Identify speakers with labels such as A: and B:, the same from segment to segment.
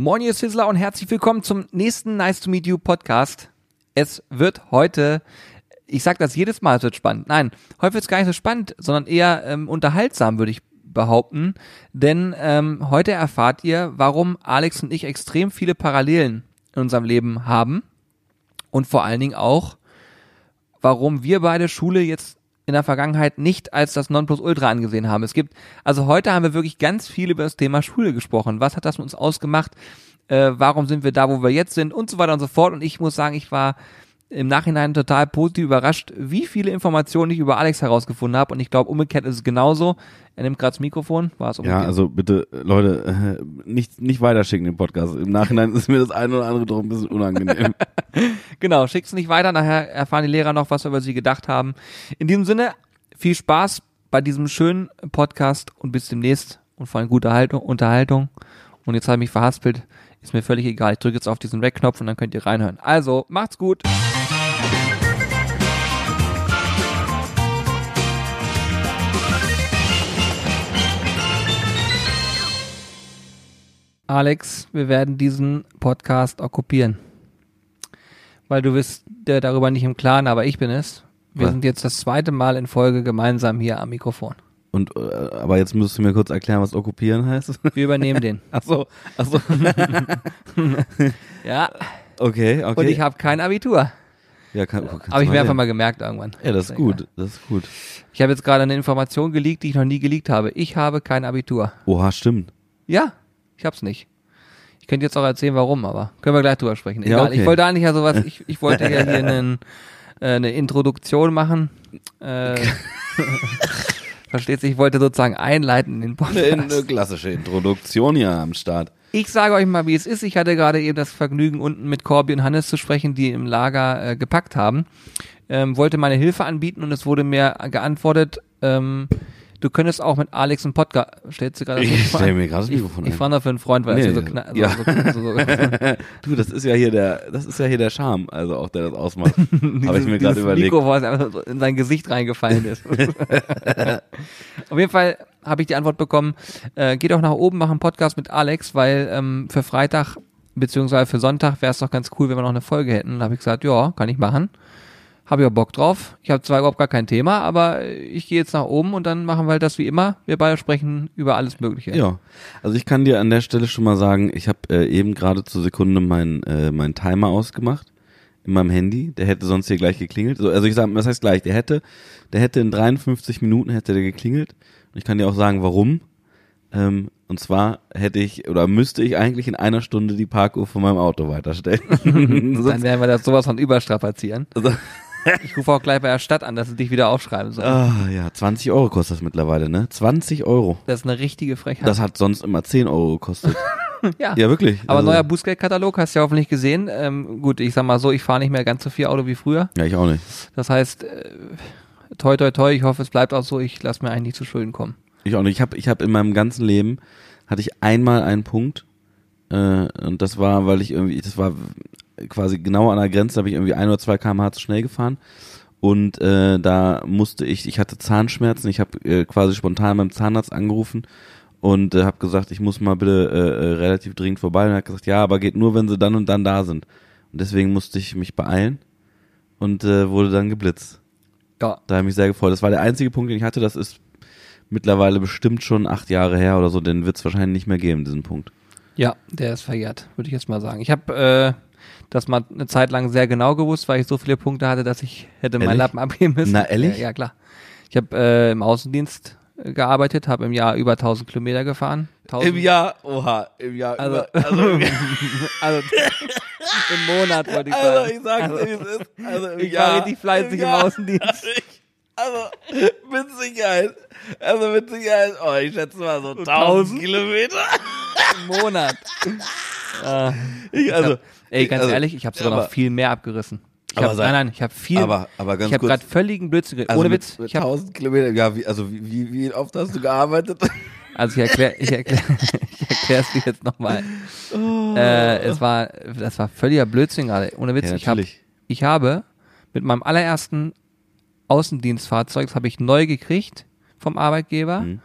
A: Moin, ihr Sizzler und herzlich willkommen zum nächsten Nice to Meet You Podcast. Es wird heute, ich sag das jedes Mal, es wird spannend. Nein, heute wird es gar nicht so spannend, sondern eher ähm, unterhaltsam, würde ich behaupten. Denn ähm, heute erfahrt ihr, warum Alex und ich extrem viele Parallelen in unserem Leben haben. Und vor allen Dingen auch, warum wir beide Schule jetzt in der Vergangenheit nicht als das Nonplusultra angesehen haben. Es gibt, also heute haben wir wirklich ganz viel über das Thema Schule gesprochen. Was hat das mit uns ausgemacht? Äh, warum sind wir da, wo wir jetzt sind? Und so weiter und so fort. Und ich muss sagen, ich war im Nachhinein total positiv überrascht, wie viele Informationen ich über Alex herausgefunden habe. Und ich glaube, umgekehrt ist es genauso. Er nimmt gerade das Mikrofon. War es umgekehrt?
B: Ja, also bitte, Leute, nicht, nicht weiterschicken den Podcast. Im Nachhinein ist mir das eine oder andere doch ein bisschen unangenehm.
A: genau, schickt's nicht weiter. Nachher erfahren die Lehrer noch, was wir über sie gedacht haben. In diesem Sinne, viel Spaß bei diesem schönen Podcast und bis demnächst und vor allem gute Haltung, Unterhaltung. Und jetzt habe ich mich verhaspelt. Ist mir völlig egal. Ich drücke jetzt auf diesen Rec-Knopf und dann könnt ihr reinhören. Also, macht's gut. Alex, wir werden diesen Podcast okkupieren. Weil du bist dir darüber nicht im Klaren, aber ich bin es. Wir
B: Was?
A: sind jetzt das zweite Mal in Folge gemeinsam hier am Mikrofon.
B: Und, äh, aber jetzt müsstest du mir kurz erklären, was okkupieren heißt.
A: Wir übernehmen den.
B: Ach so, ach so.
A: Ja,
B: Okay, okay.
A: und ich habe kein Abitur.
B: ja, kann, oh,
A: Habe ich mir einfach mal gemerkt irgendwann.
B: Ja, das ist gut, das ist gut.
A: Ich habe jetzt gerade eine Information geleakt, die ich noch nie geleakt habe. Ich habe kein Abitur.
B: Oha, stimmt.
A: Ja, ich hab's nicht. Ich könnte jetzt auch erzählen, warum, aber können wir gleich drüber sprechen.
B: Ja,
A: Egal.
B: okay.
A: Ich wollte eigentlich ja sowas, ich, ich wollte ja hier einen, äh, eine Introduktion machen. Äh, versteht sich, ich wollte sozusagen einleiten in den
B: Eine, eine
A: Podcast.
B: klassische Introduktion hier am Start.
A: Ich sage euch mal, wie es ist. Ich hatte gerade eben das Vergnügen, unten mit Corby und Hannes zu sprechen, die im Lager äh, gepackt haben. Ähm, wollte meine Hilfe anbieten und es wurde mir geantwortet, ähm, du könntest auch mit Alex einen Podcast. Stellst du gerade das
B: Ich
A: Mikrofon
B: stell
A: an?
B: mir gerade das
A: Ich,
B: Mikrofon
A: ich
B: ein.
A: frage noch für einen Freund, weil
B: Nee,
A: es hier so,
B: ja.
A: so, so, so,
B: Du, das ist ja hier der, das ist ja hier der Charme, also auch der das ausmacht. Habe ich mir gerade überlegt.
A: Mikro, was einfach so in sein Gesicht reingefallen ist. Auf jeden Fall habe ich die Antwort bekommen, äh, geh doch nach oben, mach einen Podcast mit Alex, weil ähm, für Freitag beziehungsweise für Sonntag wäre es doch ganz cool, wenn wir noch eine Folge hätten. Da habe ich gesagt, ja, kann ich machen. Habe ja Bock drauf. Ich habe zwar überhaupt gar kein Thema, aber ich gehe jetzt nach oben und dann machen wir halt das wie immer. Wir beide sprechen über alles Mögliche.
B: Ja, also ich kann dir an der Stelle schon mal sagen, ich habe äh, eben gerade zur Sekunde meinen äh, mein Timer ausgemacht in meinem Handy. Der hätte sonst hier gleich geklingelt. So, also ich sage, was heißt gleich? Der hätte, der hätte in 53 Minuten hätte der geklingelt. Und ich kann dir auch sagen, warum. Ähm, und zwar hätte ich oder müsste ich eigentlich in einer Stunde die Parkuhr von meinem Auto weiterstellen.
A: Dann werden wir das sowas von überstrapazieren.
B: also,
A: Ich rufe auch gleich bei der Stadt an, dass sie dich wieder aufschreiben sollen.
B: ah, ja, 20 Euro kostet das mittlerweile, ne? 20 Euro.
A: Das ist eine richtige Frechheit.
B: Das hat sonst immer 10 Euro gekostet.
A: ja.
B: ja, wirklich.
A: Aber
B: Also-
A: neuer Bußgeldkatalog hast du ja hoffentlich gesehen. Ähm, gut, ich sag mal so, ich fahre nicht mehr ganz so viel Auto wie früher.
B: Ja, ich auch nicht.
A: Das heißt, äh, toi toi toi, ich hoffe, es bleibt auch so, ich lasse mir eigentlich nicht zu Schulden kommen.
B: Ich auch nicht. Ich habe ich hab in meinem ganzen Leben hatte ich einmal einen Punkt äh, und das war, weil ich irgendwie, das war quasi genau an der Grenze, da habe ich irgendwie ein oder zwei km/h zu schnell gefahren und äh, da musste ich, ich hatte Zahnschmerzen, ich habe äh, quasi spontan beim Zahnarzt angerufen und äh, habe gesagt, ich muss mal bitte äh, äh, relativ dringend vorbei und er hat gesagt, ja, aber geht nur, wenn sie dann und dann da sind und deswegen musste ich mich beeilen und äh, wurde dann geblitzt.
A: Ja.
B: Da habe ich mich sehr gefreut. Das war der einzige Punkt, den ich hatte. Das ist mittlerweile bestimmt schon acht Jahre her oder so. Den wird es wahrscheinlich nicht mehr geben, diesen Punkt.
A: Ja, der ist verjährt, würde ich jetzt mal sagen. Ich habe äh, das mal eine Zeit lang sehr genau gewusst, weil ich so viele Punkte hatte, dass ich hätte meinen? Lappen abgeben müssen.
B: Na, ehrlich?
A: Ja, klar. Ich habe äh, im Außendienst äh, gearbeitet, habe im Jahr über 1000 Kilometer gefahren. 1000,
B: Jahr, oha, im Jahr.
A: Also,
B: über- also, im Jahr-
A: also im Monat wollte ich sagen.
B: also ich sag's wie es ist. Also im
A: ich
B: Jahr,
A: war richtig fleißig im
B: Jahr-
A: Außendienst.
B: Also, mit Sicherheit. Also mit Sicherheit, oh, ich schätze mal so 1000
A: 1000?
B: Kilometer.
A: Im Monat. äh,
B: Ich, also,
A: ey, ganz
B: also,
A: ehrlich, ich habe sogar
B: aber-
A: noch viel mehr abgerissen. Ich
B: Aber
A: hab,
B: sei-
A: nein, nein, ich habe viel.
B: aber, aber ganz
A: ich habe gerade völligen Blödsinn
B: also
A: Ohne
B: mit,
A: Witz.
B: Mit
A: Ich hab,
B: 1000 Kilometer, ja, wie, also wie, wie, wie oft hast du gearbeitet?
A: also ich erkläre, ich erkläre, ich erkläre es dir jetzt nochmal. Äh, es war, das war völliger Blödsinn gerade. Ohne Witz.
B: Ja,
A: ich habe,
B: natürlich.
A: ich habe mit meinem allerersten Außendienstfahrzeug, das habe ich neu gekriegt vom Arbeitgeber,
B: Mhm.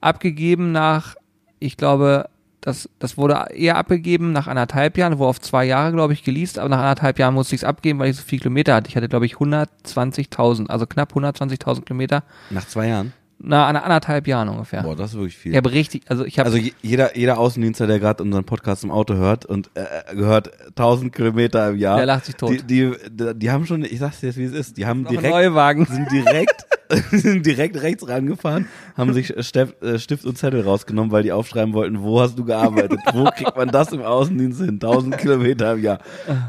A: abgegeben nach, ich glaube, das, das wurde eher abgegeben nach anderthalb Jahren, wurde auf zwei Jahre, glaube ich, geleast, aber nach anderthalb Jahren musste ich es abgeben, weil ich so viele Kilometer hatte. Ich hatte, glaube ich, 120.000, also knapp 120.000 Kilometer.
B: Nach zwei Jahren?
A: Na, an anderthalb Jahren ungefähr.
B: Boah, das ist wirklich viel.
A: Ich habe richtig, also ich habe
B: Also je- jeder, jeder Außendienstler, der gerade unseren Podcast im Auto hört und äh, gehört 1000 Kilometer im Jahr,
A: Der lacht sich tot.
B: Die, die, die, haben schon, ich sag's dir jetzt, wie es ist, die haben direkt,
A: Neuwagen.
B: sind direkt, sind direkt rechts rangefahren, haben sich Stift, äh, Stift und Zettel rausgenommen, weil die aufschreiben wollten, wo hast du gearbeitet, wo kriegt man das im Außendienst hin, 1000 Kilometer im Jahr.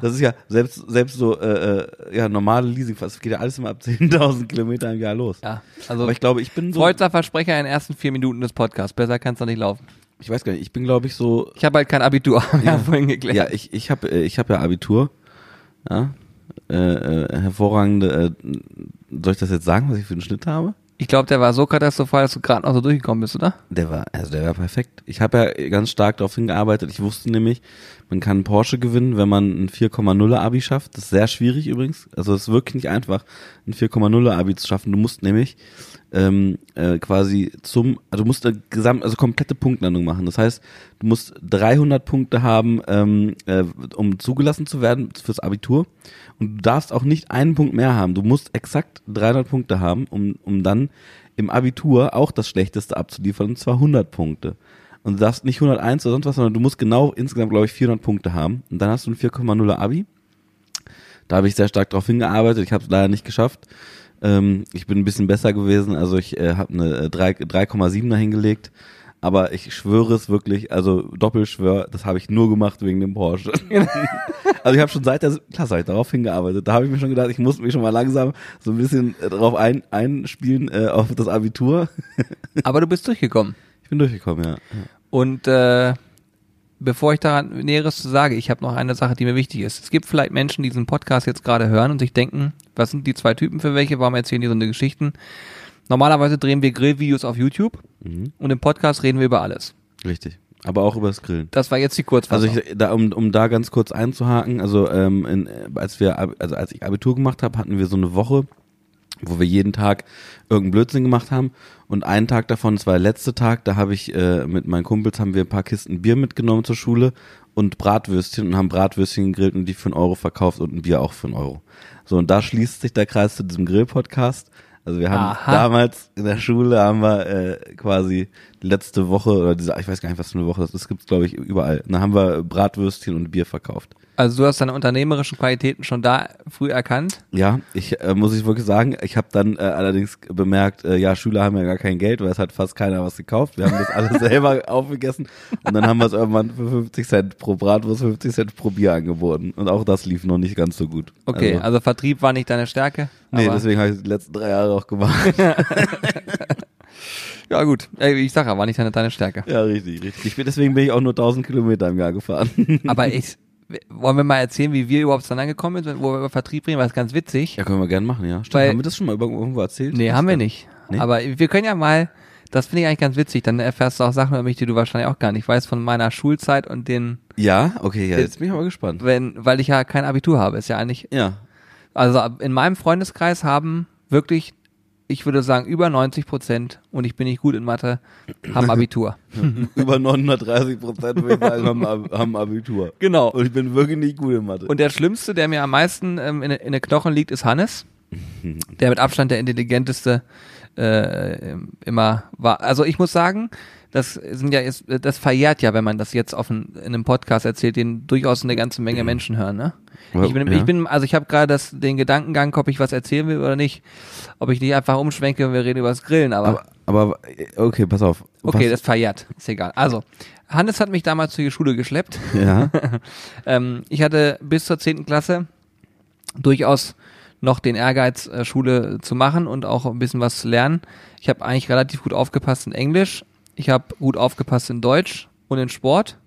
B: Das ist ja selbst selbst so äh, äh, ja normale Leasing, das geht ja alles immer ab 10.000 Kilometer im Jahr los.
A: Ja, also
B: Aber ich glaube, ich bin so,
A: Freudser Versprecher in den ersten vier Minuten des Podcasts. Besser kann's doch nicht laufen.
B: ich weiß gar nicht, ich bin glaube ich so
A: Ich habe halt kein Abitur, haben ja vorhin geklärt.
B: Ja, ich, ich habe ich hab ja Abitur. Ja. Äh, äh, hervorragende, äh, soll ich das jetzt sagen, was ich für einen Schnitt habe?
A: Ich glaube, der war so katastrophal, dass du gerade noch so durchgekommen bist, oder?
B: Der war, also der war perfekt. Ich habe ja ganz stark darauf hingearbeitet. Ich wusste nämlich, man kann einen Porsche gewinnen, wenn man ein 4,0 Abi schafft. Das ist sehr schwierig übrigens. Also es ist wirklich nicht einfach, ein 4,0 Abi zu schaffen. Du musst nämlich ähm, äh, quasi zum, also du musst eine gesamt, also komplette Punktlandung machen. Das heißt, du musst 300 Punkte haben, ähm, äh, um zugelassen zu werden fürs Abitur. Und du darfst auch nicht einen Punkt mehr haben. Du musst exakt 300 Punkte haben, um, um dann im Abitur auch das Schlechteste abzuliefern, und zwar 100 Punkte. Und du darfst nicht 101 oder sonst was, sondern du musst genau insgesamt, glaube ich, 400 Punkte haben. Und dann hast du ein 4,0er Abi. Da habe ich sehr stark darauf hingearbeitet. Ich habe es leider nicht geschafft. Ähm, ich bin ein bisschen besser gewesen. Also ich äh, habe eine äh, 3 3,7er hingelegt. Aber ich schwöre es wirklich, also Doppelschwör, das habe ich nur gemacht wegen dem Porsche. also ich habe schon seit der Klasse ich darauf hingearbeitet. Da habe ich mir schon gedacht, ich muss mich schon mal langsam so ein bisschen äh, darauf ein, einspielen äh, auf das Abitur.
A: Aber du bist durchgekommen.
B: Ich bin durchgekommen, ja.
A: Und äh, bevor ich daran Näheres zu sage, ich habe noch eine Sache, die mir wichtig ist. Es gibt vielleicht Menschen, die diesen Podcast jetzt gerade hören und sich denken, was sind die zwei Typen für welche? Warum erzählen die so eine Geschichten? Normalerweise drehen wir Grillvideos auf YouTube
B: Mhm.
A: und im Podcast reden wir über alles.
B: Richtig. Aber auch über das Grillen.
A: Das war jetzt die
B: Also
A: Kurzfassung.
B: ich, da, um, um da ganz kurz einzuhaken, also ähm, in, äh, als wir, also als ich Abitur gemacht habe, hatten wir so eine Woche, wo wir jeden Tag irgendeinen Blödsinn gemacht haben. Und einen Tag davon, das war der letzte Tag, da habe ich äh, mit meinen Kumpels haben wir ein paar Kisten Bier mitgenommen zur Schule und Bratwürstchen und haben Bratwürstchen gegrillt und die für einen Euro verkauft und ein Bier auch für einen Euro. So, und da schließt sich der Kreis zu diesem Grill-Podcast. Also wir haben
A: Aha.
B: damals in der Schule haben wir äh, quasi letzte Woche oder diese, ich weiß gar nicht, was für eine Woche das ist, gibt's glaube ich überall. Da haben wir Bratwürstchen und Bier verkauft.
A: also du hast deine unternehmerischen Qualitäten schon da früh erkannt.
B: Ja, ich äh, muss ich wirklich sagen, ich habe dann äh, allerdings bemerkt, äh, ja, Schüler haben ja gar kein Geld, weil es hat fast keiner was gekauft. Wir haben das alles selber aufgegessen und dann haben wir es irgendwann für 50 Cent pro Bratwurst, 50 Cent pro Bier angeboten und auch das lief noch nicht ganz so gut.
A: Okay, also,
B: also,
A: Vertrieb war nicht deine Stärke.
B: nee, deswegen habe ich die letzten drei Jahre auch gemacht.
A: Ja gut, Ey, ich sag ja, war nicht deine, deine Stärke.
B: ja, richtig, richtig. Ich bin, deswegen bin ich auch nur 1000 Kilometer im Jahr gefahren.
A: Aber ich, wollen wir mal erzählen, wie wir überhaupt zueinander gekommen sind, wo wir über Vertrieb reden, weil das ist ganz witzig.
B: Ja, können wir gerne machen, ja. Stimmt,
A: Weil-
B: haben wir das schon mal irgendwo erzählt?
A: Nee, haben wir nicht.
B: Nee?
A: Aber wir können ja mal, das finde ich eigentlich ganz witzig, dann erfährst du auch Sachen über mich, die du wahrscheinlich auch gar nicht weißt von meiner Schulzeit und den,
B: Ja, okay, ja, jetzt bin ich aber gespannt.
A: wenn, weil ich ja kein Abitur habe, ist ja eigentlich,
B: Ja.
A: also in meinem Freundeskreis haben wirklich, ich würde sagen, über 90 Prozent, und ich bin nicht gut in Mathe, haben Abitur.
B: Über 930 Prozent würde ich sagen, haben, Ab- haben Abitur.
A: genau.
B: Und ich bin wirklich nicht gut in Mathe.
A: Und der Schlimmste, der mir am meisten ähm, in, in den Knochen liegt, ist Hannes. Der mit Abstand der intelligenteste äh, immer war. Also ich muss sagen, das sind ja ist, das verjährt ja, wenn man das jetzt auf ein, in einem Podcast erzählt, den durchaus eine ganze Menge Menschen hören. Ne? Ich bin,
B: Ja.
A: ich bin, also ich habe gerade das den Gedankengang, ob ich was erzählen will oder nicht, ob ich nicht einfach umschwenke und wir reden über das Grillen. Aber,
B: aber, aber, okay, pass auf.
A: okay,
B: Was-
A: das verjährt, ist egal. Also Hannes hat mich damals zur Schule geschleppt.
B: Ja,
A: Ähm, ich hatte bis zur zehnten Klasse durchaus noch den Ehrgeiz, äh, Schule zu machen und auch ein bisschen was zu lernen. Ich habe eigentlich relativ gut aufgepasst in Englisch. Ich habe gut aufgepasst in Deutsch und in Sport.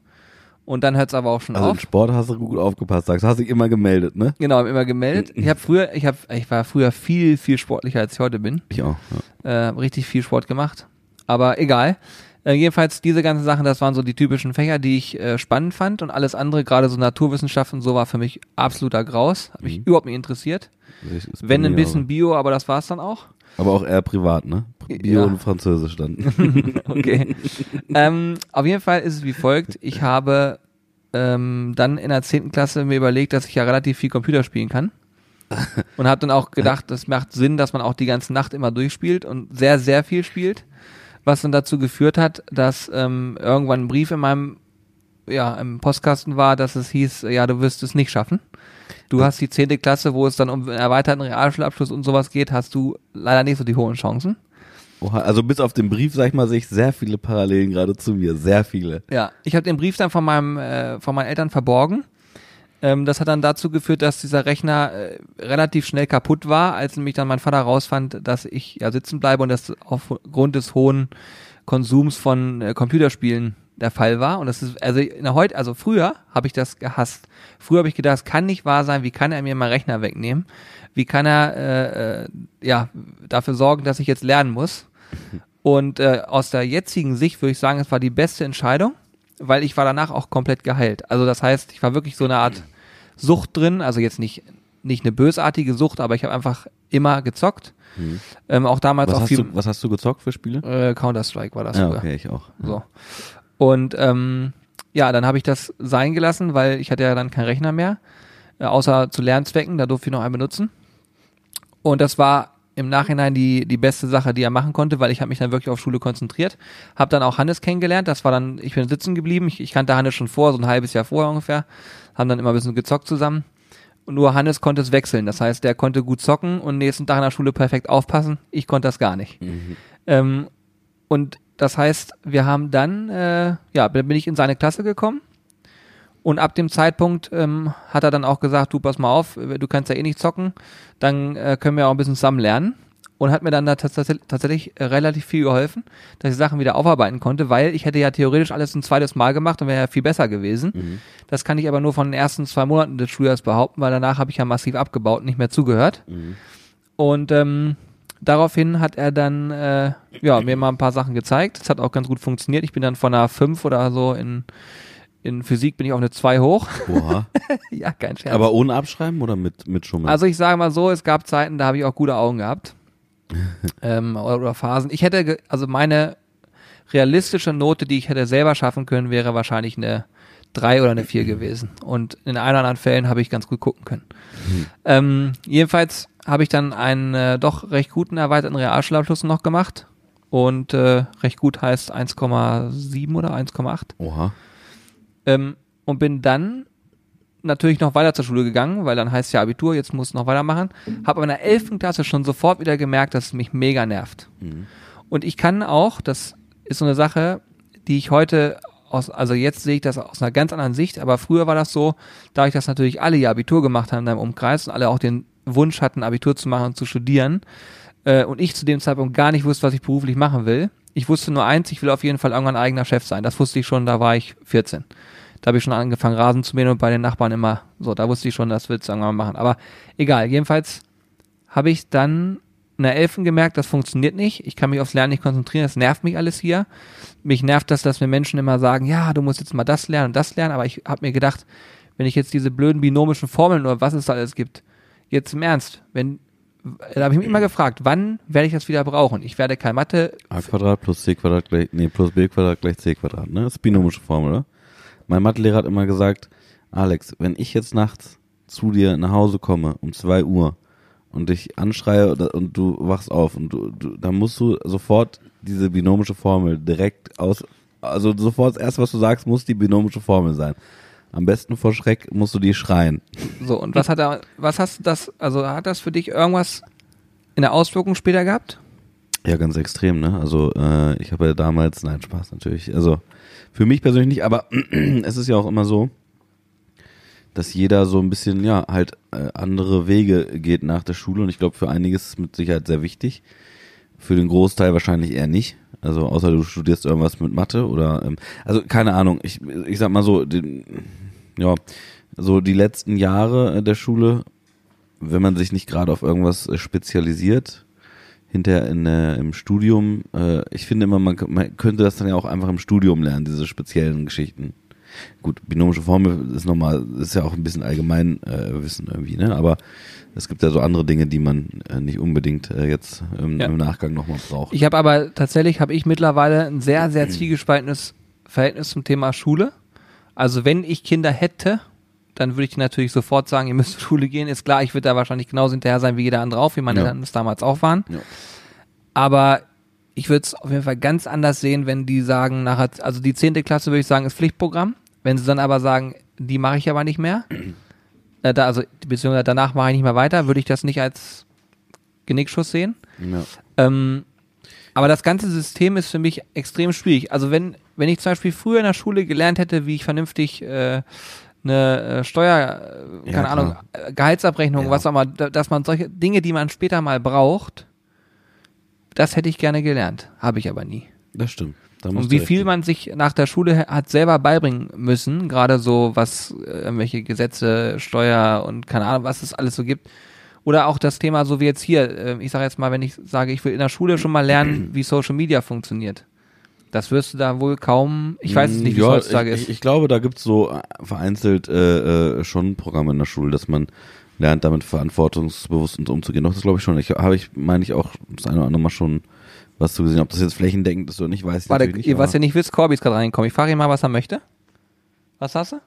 A: Und dann hört es aber auch schon
B: also im
A: auf.
B: Sport hast du gut aufgepasst, sagst, hast dich immer gemeldet, ne?
A: Genau, immer gemeldet. Ich habe früher, ich habe, ich war früher viel, viel sportlicher als ich heute bin.
B: Ich auch. Ja.
A: Äh, richtig viel Sport gemacht. Aber egal. Äh, jedenfalls diese ganzen Sachen, das waren so die typischen Fächer, die ich äh, spannend fand und alles andere, gerade so Naturwissenschaften, so war für mich absoluter Graus. Hat mich
B: Mhm.
A: überhaupt nicht interessiert. Wenn ein bisschen Bio, aber das war's dann auch.
B: Aber auch eher privat, ne? Bio
A: Ja.
B: und Französisch dann.
A: okay. ähm, auf jeden Fall ist es wie folgt. Ich habe ähm, dann in der 10. Klasse mir überlegt, dass ich ja relativ viel Computer spielen kann. Und habe dann auch gedacht, das macht Sinn, dass man auch die ganze Nacht immer durchspielt und sehr, sehr viel spielt. Was dann dazu geführt hat, dass ähm, irgendwann ein Brief in meinem ja, im Postkasten war, dass es hieß, ja, du wirst es nicht schaffen. Du hast die 10. Klasse, wo es dann um einen erweiterten Realschulabschluss und sowas geht, hast du leider nicht so die hohen Chancen.
B: Oha, also bis auf den Brief, sag ich mal, sehe ich sehr viele Parallelen gerade zu mir. Sehr viele.
A: Ja, ich habe den Brief dann von meinem äh, von meinen Eltern verborgen. Ähm, das hat dann dazu geführt, dass dieser Rechner äh, relativ schnell kaputt war, als nämlich dann mein Vater rausfand, dass ich ja sitzen bleibe und das aufgrund des hohen Konsums von äh, Computerspielen der Fall war. Und das ist, also der heute, also früher habe ich das gehasst. Früher habe ich gedacht, das kann nicht wahr sein, wie kann er mir meinen Rechner wegnehmen? Wie kann er äh, äh, ja dafür sorgen, dass ich jetzt lernen muss? Und äh, aus der jetzigen Sicht würde ich sagen, es war die beste Entscheidung, weil ich war danach auch komplett geheilt. Also das heißt, ich war wirklich so eine Art Sucht drin, also jetzt nicht nicht eine bösartige Sucht, aber ich habe einfach immer gezockt. Ähm, auch damals
B: Was
A: auch
B: hast,
A: viel
B: du, was hast du gezockt für Spiele?
A: äh, Counter Strike war das
B: Ja,
A: früher.
B: okay, ich auch.
A: So. Und ähm, ja, dann habe ich das sein gelassen, weil ich hatte ja dann keinen Rechner mehr, äh, außer zu Lernzwecken, da durfte ich noch einen benutzen. Und das war im Nachhinein die, die beste Sache, die er machen konnte, weil ich habe mich dann wirklich auf Schule konzentriert. Habe dann auch Hannes kennengelernt, das war dann, ich bin sitzen geblieben, ich, ich kannte Hannes schon vor, so ein halbes Jahr vorher ungefähr, haben dann immer ein bisschen gezockt zusammen. Und nur Hannes konnte es wechseln, das heißt, der konnte gut zocken und nächsten Tag in der Schule perfekt aufpassen, ich konnte das gar nicht. Ähm, und das heißt, wir haben dann, äh, ja, bin bin ich in seine Klasse gekommen. Und ab dem Zeitpunkt ähm, hat er dann auch gesagt, du pass mal auf, du kannst ja eh nicht zocken, dann äh, können wir auch ein bisschen zusammen lernen. Und hat mir dann da tats tatsächlich äh, relativ viel geholfen, dass ich Sachen wieder aufarbeiten konnte, weil ich hätte ja theoretisch alles ein zweites Mal gemacht und wäre ja viel besser gewesen. Das kann ich aber nur von den ersten zwei Monaten des Schuljahres behaupten, weil danach habe ich ja massiv abgebaut und nicht mehr zugehört. Und ähm, daraufhin hat er dann äh, ja, mir mal ein paar Sachen gezeigt. Das hat auch ganz gut funktioniert. Ich bin dann von einer 5 oder so in, in Physik bin ich auf eine 2 hoch.
B: Oha.
A: ja, kein Scherz.
B: Aber ohne Abschreiben oder mit, mit Schummeln?
A: also ich sage mal so, es gab Zeiten, da habe ich auch gute Augen gehabt. ähm, oder, Phasen. Ich hätte, also meine realistische Note, die ich hätte selber schaffen können, wäre wahrscheinlich eine 3 oder eine 4 gewesen. Und in ein oder anderen Fällen habe ich ganz gut gucken können. Ähm, jedenfalls habe ich dann einen äh, doch recht guten erweiterten Realschulabschluss noch gemacht. Und äh, recht gut heißt 1,7 oder 1,8.
B: Oha.
A: Ähm, und bin dann natürlich noch weiter zur Schule gegangen, weil dann heißt ja Abitur, jetzt muss ich noch weitermachen. Habe aber in der 11. Klasse schon sofort wieder gemerkt, dass es mich mega nervt. Und ich kann auch, das ist so eine Sache, die ich heute aus, also jetzt sehe ich das aus einer ganz anderen Sicht, aber früher war das so, da ich das natürlich alle ihr Abitur gemacht haben in deinem Umkreis und alle auch den Wunsch hatten, Abitur zu machen und zu studieren, äh, und ich zu dem Zeitpunkt gar nicht wusste, was ich beruflich machen will. Ich wusste nur eins, ich will auf jeden Fall irgendwann eigener Chef sein. Das wusste ich schon, da war ich 14. Da habe ich schon angefangen, Rasen zu mähen und bei den Nachbarn immer, so, da wusste ich schon, das willst du irgendwann machen. Aber egal, jedenfalls habe ich dann in der Elfen gemerkt, das funktioniert nicht. Ich kann mich aufs Lernen nicht konzentrieren, das nervt mich alles hier. Mich nervt das, dass mir Menschen immer sagen, ja, du musst jetzt mal das lernen und das lernen, aber ich habe mir gedacht, wenn ich jetzt diese blöden binomischen Formeln oder was es da alles gibt, jetzt im Ernst, wenn, da habe ich mich immer gefragt, wann werde ich das wieder brauchen? Ich werde kein Mathe,
B: A Quadrat plus C Quadrat gleich, nee, plus B Quadrat gleich C Quadrat, ne? Das ist binomische Formel, oder? Mein Mathelehrer hat immer gesagt, Alex, wenn ich jetzt nachts zu dir nach Hause komme um zwei Uhr und dich anschreie und du wachst auf und du, du dann musst du sofort diese binomische Formel direkt aus, also sofort das erste, was du sagst, muss die binomische Formel sein. Am besten vor Schreck musst du die schreien.
A: so, und was hat er, was hast du das, also hat das für dich irgendwas in der Auswirkung später gehabt?
B: Ja, ganz extrem, ne? Also äh, ich habe ja damals, nein, Spaß natürlich. Also für mich persönlich nicht, aber es ist ja auch immer so, dass jeder so ein bisschen, ja, halt äh, andere Wege geht nach der Schule und ich glaube, für einiges ist es mit Sicherheit sehr wichtig. Für den Großteil wahrscheinlich eher nicht. Also außer du studierst irgendwas mit Mathe oder ähm, also keine Ahnung. Ich, ich sag mal so, den, ja, so die letzten Jahre äh, der Schule, wenn man sich nicht gerade auf irgendwas äh, spezialisiert, hinterher in, äh, im Studium, äh, ich finde immer, man, man könnte das dann ja auch einfach im Studium lernen, diese speziellen Geschichten. gut, binomische Formel ist nochmal, ist ja auch ein bisschen allgemein äh, Wissen irgendwie, ne? Aber es gibt ja so andere Dinge, die man äh, nicht unbedingt äh, jetzt im,
A: Ja.
B: im Nachgang nochmal braucht.
A: Ich habe aber tatsächlich habe ich mittlerweile ein sehr sehr zwiegespaltenes Verhältnis zum Thema Schule. Also wenn ich Kinder hätte, dann würde ich natürlich sofort sagen, ihr müsst zur Schule gehen. Ist klar, ich würde da wahrscheinlich genauso hinterher sein wie jeder andere auch, wie meine
B: Ja.
A: Eltern es damals auch waren.
B: Ja.
A: Aber ich würde es auf jeden Fall ganz anders sehen, wenn die sagen, nachher, also die zehnte Klasse würde ich sagen, ist Pflichtprogramm. Wenn sie dann aber sagen, die mache ich aber nicht mehr, äh, da, also beziehungsweise danach mache ich nicht mehr weiter, würde ich das nicht als Genickschuss sehen.
B: ja.
A: Ähm, aber das ganze System ist für mich extrem schwierig. Also wenn, wenn ich zum Beispiel früher in der Schule gelernt hätte, wie ich vernünftig äh, eine äh, Steuer, äh,
B: Ja,
A: keine Ahnung,
B: klar.
A: äh, Gehaltsabrechnung,
B: Ja.
A: was auch immer, da- dass man solche Dinge, die man später mal braucht, das hätte ich gerne gelernt. Habe ich aber nie.
B: Das stimmt. Da
A: Und wie viel man sich nach der Schule hat selber beibringen müssen, gerade so was irgendwelche Gesetze, Steuer und keine Ahnung, was es alles so gibt. Oder auch das Thema, so wie jetzt hier, ich sage jetzt mal, wenn ich sage, ich will in der Schule schon mal lernen, wie Social Media funktioniert. Das wirst du da wohl kaum, ich weiß es nicht, wie es
B: Ja,
A: heutzutage
B: ich,
A: ist.
B: Ich, ich glaube, da gibt's so vereinzelt äh, äh, schon Programme in der Schule, dass man lernt, damit verantwortungsbewusst und umzugehen. Doch, das glaube ich schon. Ich habe ich, meine ich auch das eine oder andere Mal schon was zu gesehen. Ob das jetzt flächendeckend ist oder nicht, weiß ich
A: Warte,
B: nicht.
A: was
B: aber-
A: ihr nicht wisst, Corby ist gerade reingekommen. Ich frage ihn mal, was er möchte. Was hast du?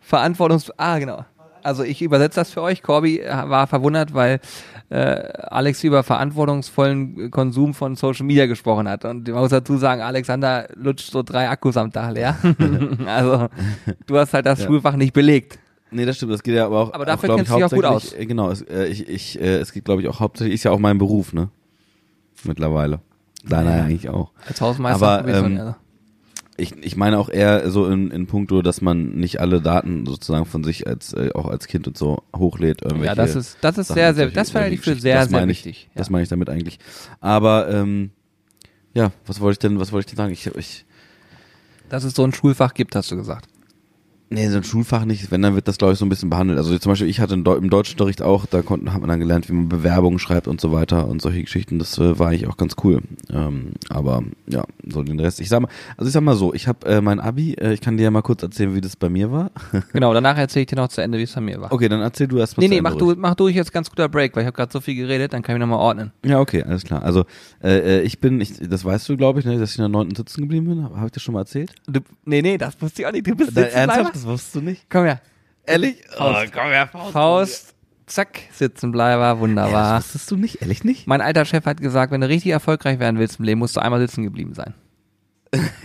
A: Verantwortungs... Ah, genau. Also ich übersetze das für euch. Corby äh, war verwundert, weil Alex über verantwortungsvollen Konsum von Social Media gesprochen hat. Und man muss dazu sagen, Alexander lutscht so drei Akkus am Tag leer. also du hast halt das
B: Ja.
A: Schulfach nicht belegt.
B: Nee, das stimmt, das geht ja aber auch.
A: Aber dafür kennst du dich auch gut
B: hauptsächlich- äh, Genau, es, äh, ich, ich, äh, es geht, glaube ich, auch hauptsächlich, ist ja auch mein Beruf, ne? Mittlerweile. Deiner ja eigentlich auch.
A: Als Hausmeister.
B: Aber, ähm,
A: also.
B: Ich, ich meine auch eher so in, in puncto, dass man nicht alle Daten sozusagen von sich als äh, auch als Kind und so hochlädt. Irgendwelche
A: ja, das ist, das ist
B: Sachen,
A: sehr, sehr, das halte ich für sehr, sehr
B: meine ich,
A: wichtig.
B: Das
A: ja.
B: meine ich damit eigentlich. Aber ähm, ja, was wollte ich denn, was wollte ich denn sagen? Ich, ich
A: Dass es so ein Schulfach gibt, hast du gesagt.
B: Nee, so ein Schulfach nicht. Wenn, dann wird das, glaube ich, so ein bisschen behandelt. Also zum Beispiel, ich hatte im, Deu im Deutschunterricht auch, da konnten, hat man dann gelernt, wie man Bewerbungen schreibt und so weiter und solche Geschichten. Das äh, war eigentlich auch ganz cool. Ähm, aber ja, so den Rest. Ich sag mal, also ich sag mal so, ich habe äh, mein Abi, äh, ich kann dir ja mal kurz erzählen, wie das bei mir war.
A: Genau, danach erzähle ich dir noch zu Ende, wie es bei mir war.
B: Okay, dann erzähl du erst mal
A: nee, nee, mach du, mach du jetzt ganz guter Break, weil ich habe gerade so viel geredet, dann kann ich nochmal ordnen.
B: Ja, okay, alles klar. Also äh, äh, ich bin, ich, das weißt du, glaube ich, ne, dass ich in der neunten sitzen geblieben bin. Habe hab ich das schon mal erzählt?
A: Du, nee, nee, das wusste ich auch nicht. Du bist Sitzenbleiber?
B: Das wusstest du nicht?
A: Komm her.
B: Ehrlich?
A: Faust.
B: komm her, Faust.
A: Faust, zack, Sitzenbleiber,
B: Ja, das
A: wunderbar.
B: wusstest du nicht? Ehrlich nicht?
A: Mein alter Chef hat gesagt, wenn du richtig erfolgreich werden willst im Leben, musst du einmal sitzen geblieben sein.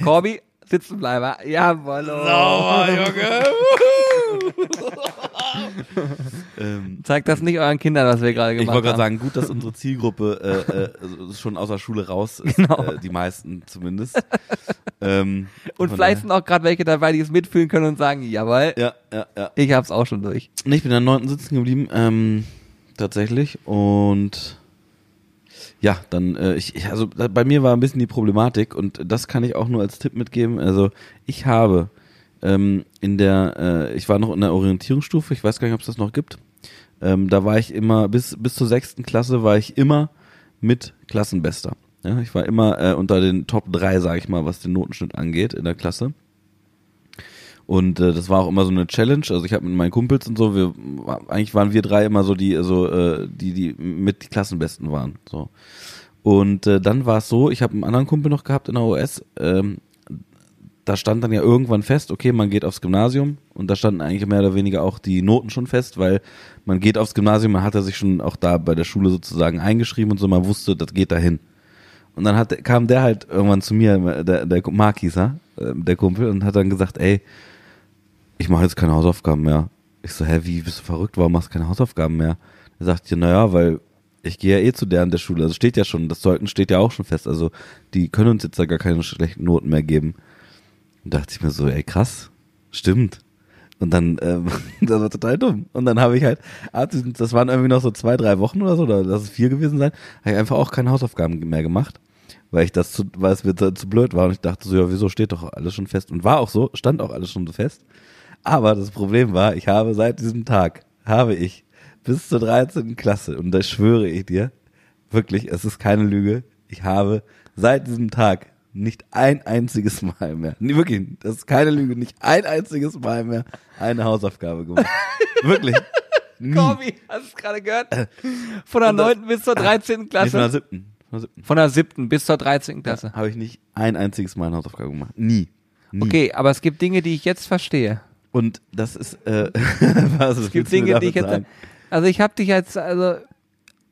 A: Corby, Sitzenbleiber. Jawoll.
B: Ähm,
A: Zeigt das nicht euren Kindern, was wir gerade
B: Ich
A: gemacht
B: wollte gerade
A: haben.
B: sagen, gut, dass unsere Zielgruppe äh, äh, also schon aus der Schule raus ist,
A: Genau.
B: äh, die meisten zumindest. ähm,
A: Und vielleicht sind auch gerade welche dabei, die es mitfühlen können und sagen, jawohl,
B: Ja, ja, ja.
A: ich hab's auch schon durch.
B: Nee, ich bin in der neunten sitzen geblieben, ähm, tatsächlich. Und ja, dann, äh, ich, ich, also bei mir war ein bisschen die Problematik und das kann ich auch nur als Tipp mitgeben. Also ich habe ähm, in der, äh, ich war noch in der Orientierungsstufe, ich weiß gar nicht, ob es das noch gibt. Ähm, da war ich immer, bis, bis zur sechsten Klasse war ich immer mit Klassenbester. Ja, ich war immer äh, unter den Top 3, sage ich mal, was den Notenschnitt angeht in der Klasse. Und äh, das war auch immer so eine Challenge. Also ich habe mit meinen Kumpels und so, wir eigentlich waren wir drei immer so die, also äh, die, die mit die Klassenbesten waren. So. Und äh, dann war es so, ich habe einen anderen Kumpel noch gehabt in der OS. Ähm, da stand dann ja irgendwann fest, okay, man geht aufs Gymnasium und da standen eigentlich mehr oder weniger auch die Noten schon fest, weil man geht aufs Gymnasium, man hatte sich schon auch da bei der Schule sozusagen eingeschrieben und so, man wusste, das geht dahin. Und dann hat, kam der halt irgendwann zu mir, der, der Mark hieß er, äh, der Kumpel, und hat dann gesagt, ey, ich mache jetzt keine Hausaufgaben mehr. Ich so, hä, wie bist du verrückt? Warum machst du keine Hausaufgaben mehr? Er sagt ja, naja, weil ich gehe ja eh zu der an der Schule. Also steht ja schon, das Zeugnis steht ja auch schon fest. Also die können uns jetzt da gar keine schlechten Noten mehr geben. Und dachte ich mir so, ey, krass, stimmt. Und dann, ähm, das war total dumm. Und dann habe ich halt, diesem- das waren irgendwie noch so zwei, drei Wochen oder so, oder lass es vier gewesen sein, habe ich einfach auch keine Hausaufgaben mehr gemacht, weil ich das zu, weil es mir zu, zu blöd war. Und ich dachte so, ja, wieso steht doch alles schon fest? Und war auch so, stand auch alles schon so fest. Aber das Problem war, ich habe seit diesem Tag, habe ich bis zur 13. Klasse, und das schwöre ich dir, wirklich, es ist keine Lüge, ich habe seit diesem Tag nicht ein einziges Mal mehr, nee, wirklich, das ist keine Lüge, nicht ein einziges Mal mehr eine Hausaufgabe gemacht. wirklich.
A: Corby, hast du es gerade gehört? Von der
B: das-
A: 9. bis zur 13.
B: Nee, von der
A: Klasse.
B: siebten. Von der siebten.
A: Von der 7. bis zur 13. Klasse.
B: Habe ich nicht ein einziges Mal eine Hausaufgabe gemacht. Nie. Nie.
A: Okay, aber es gibt Dinge, die ich jetzt verstehe.
B: Und das ist, äh, was
A: Es gibt Dinge, die ich jetzt. Also ich habe dich jetzt, also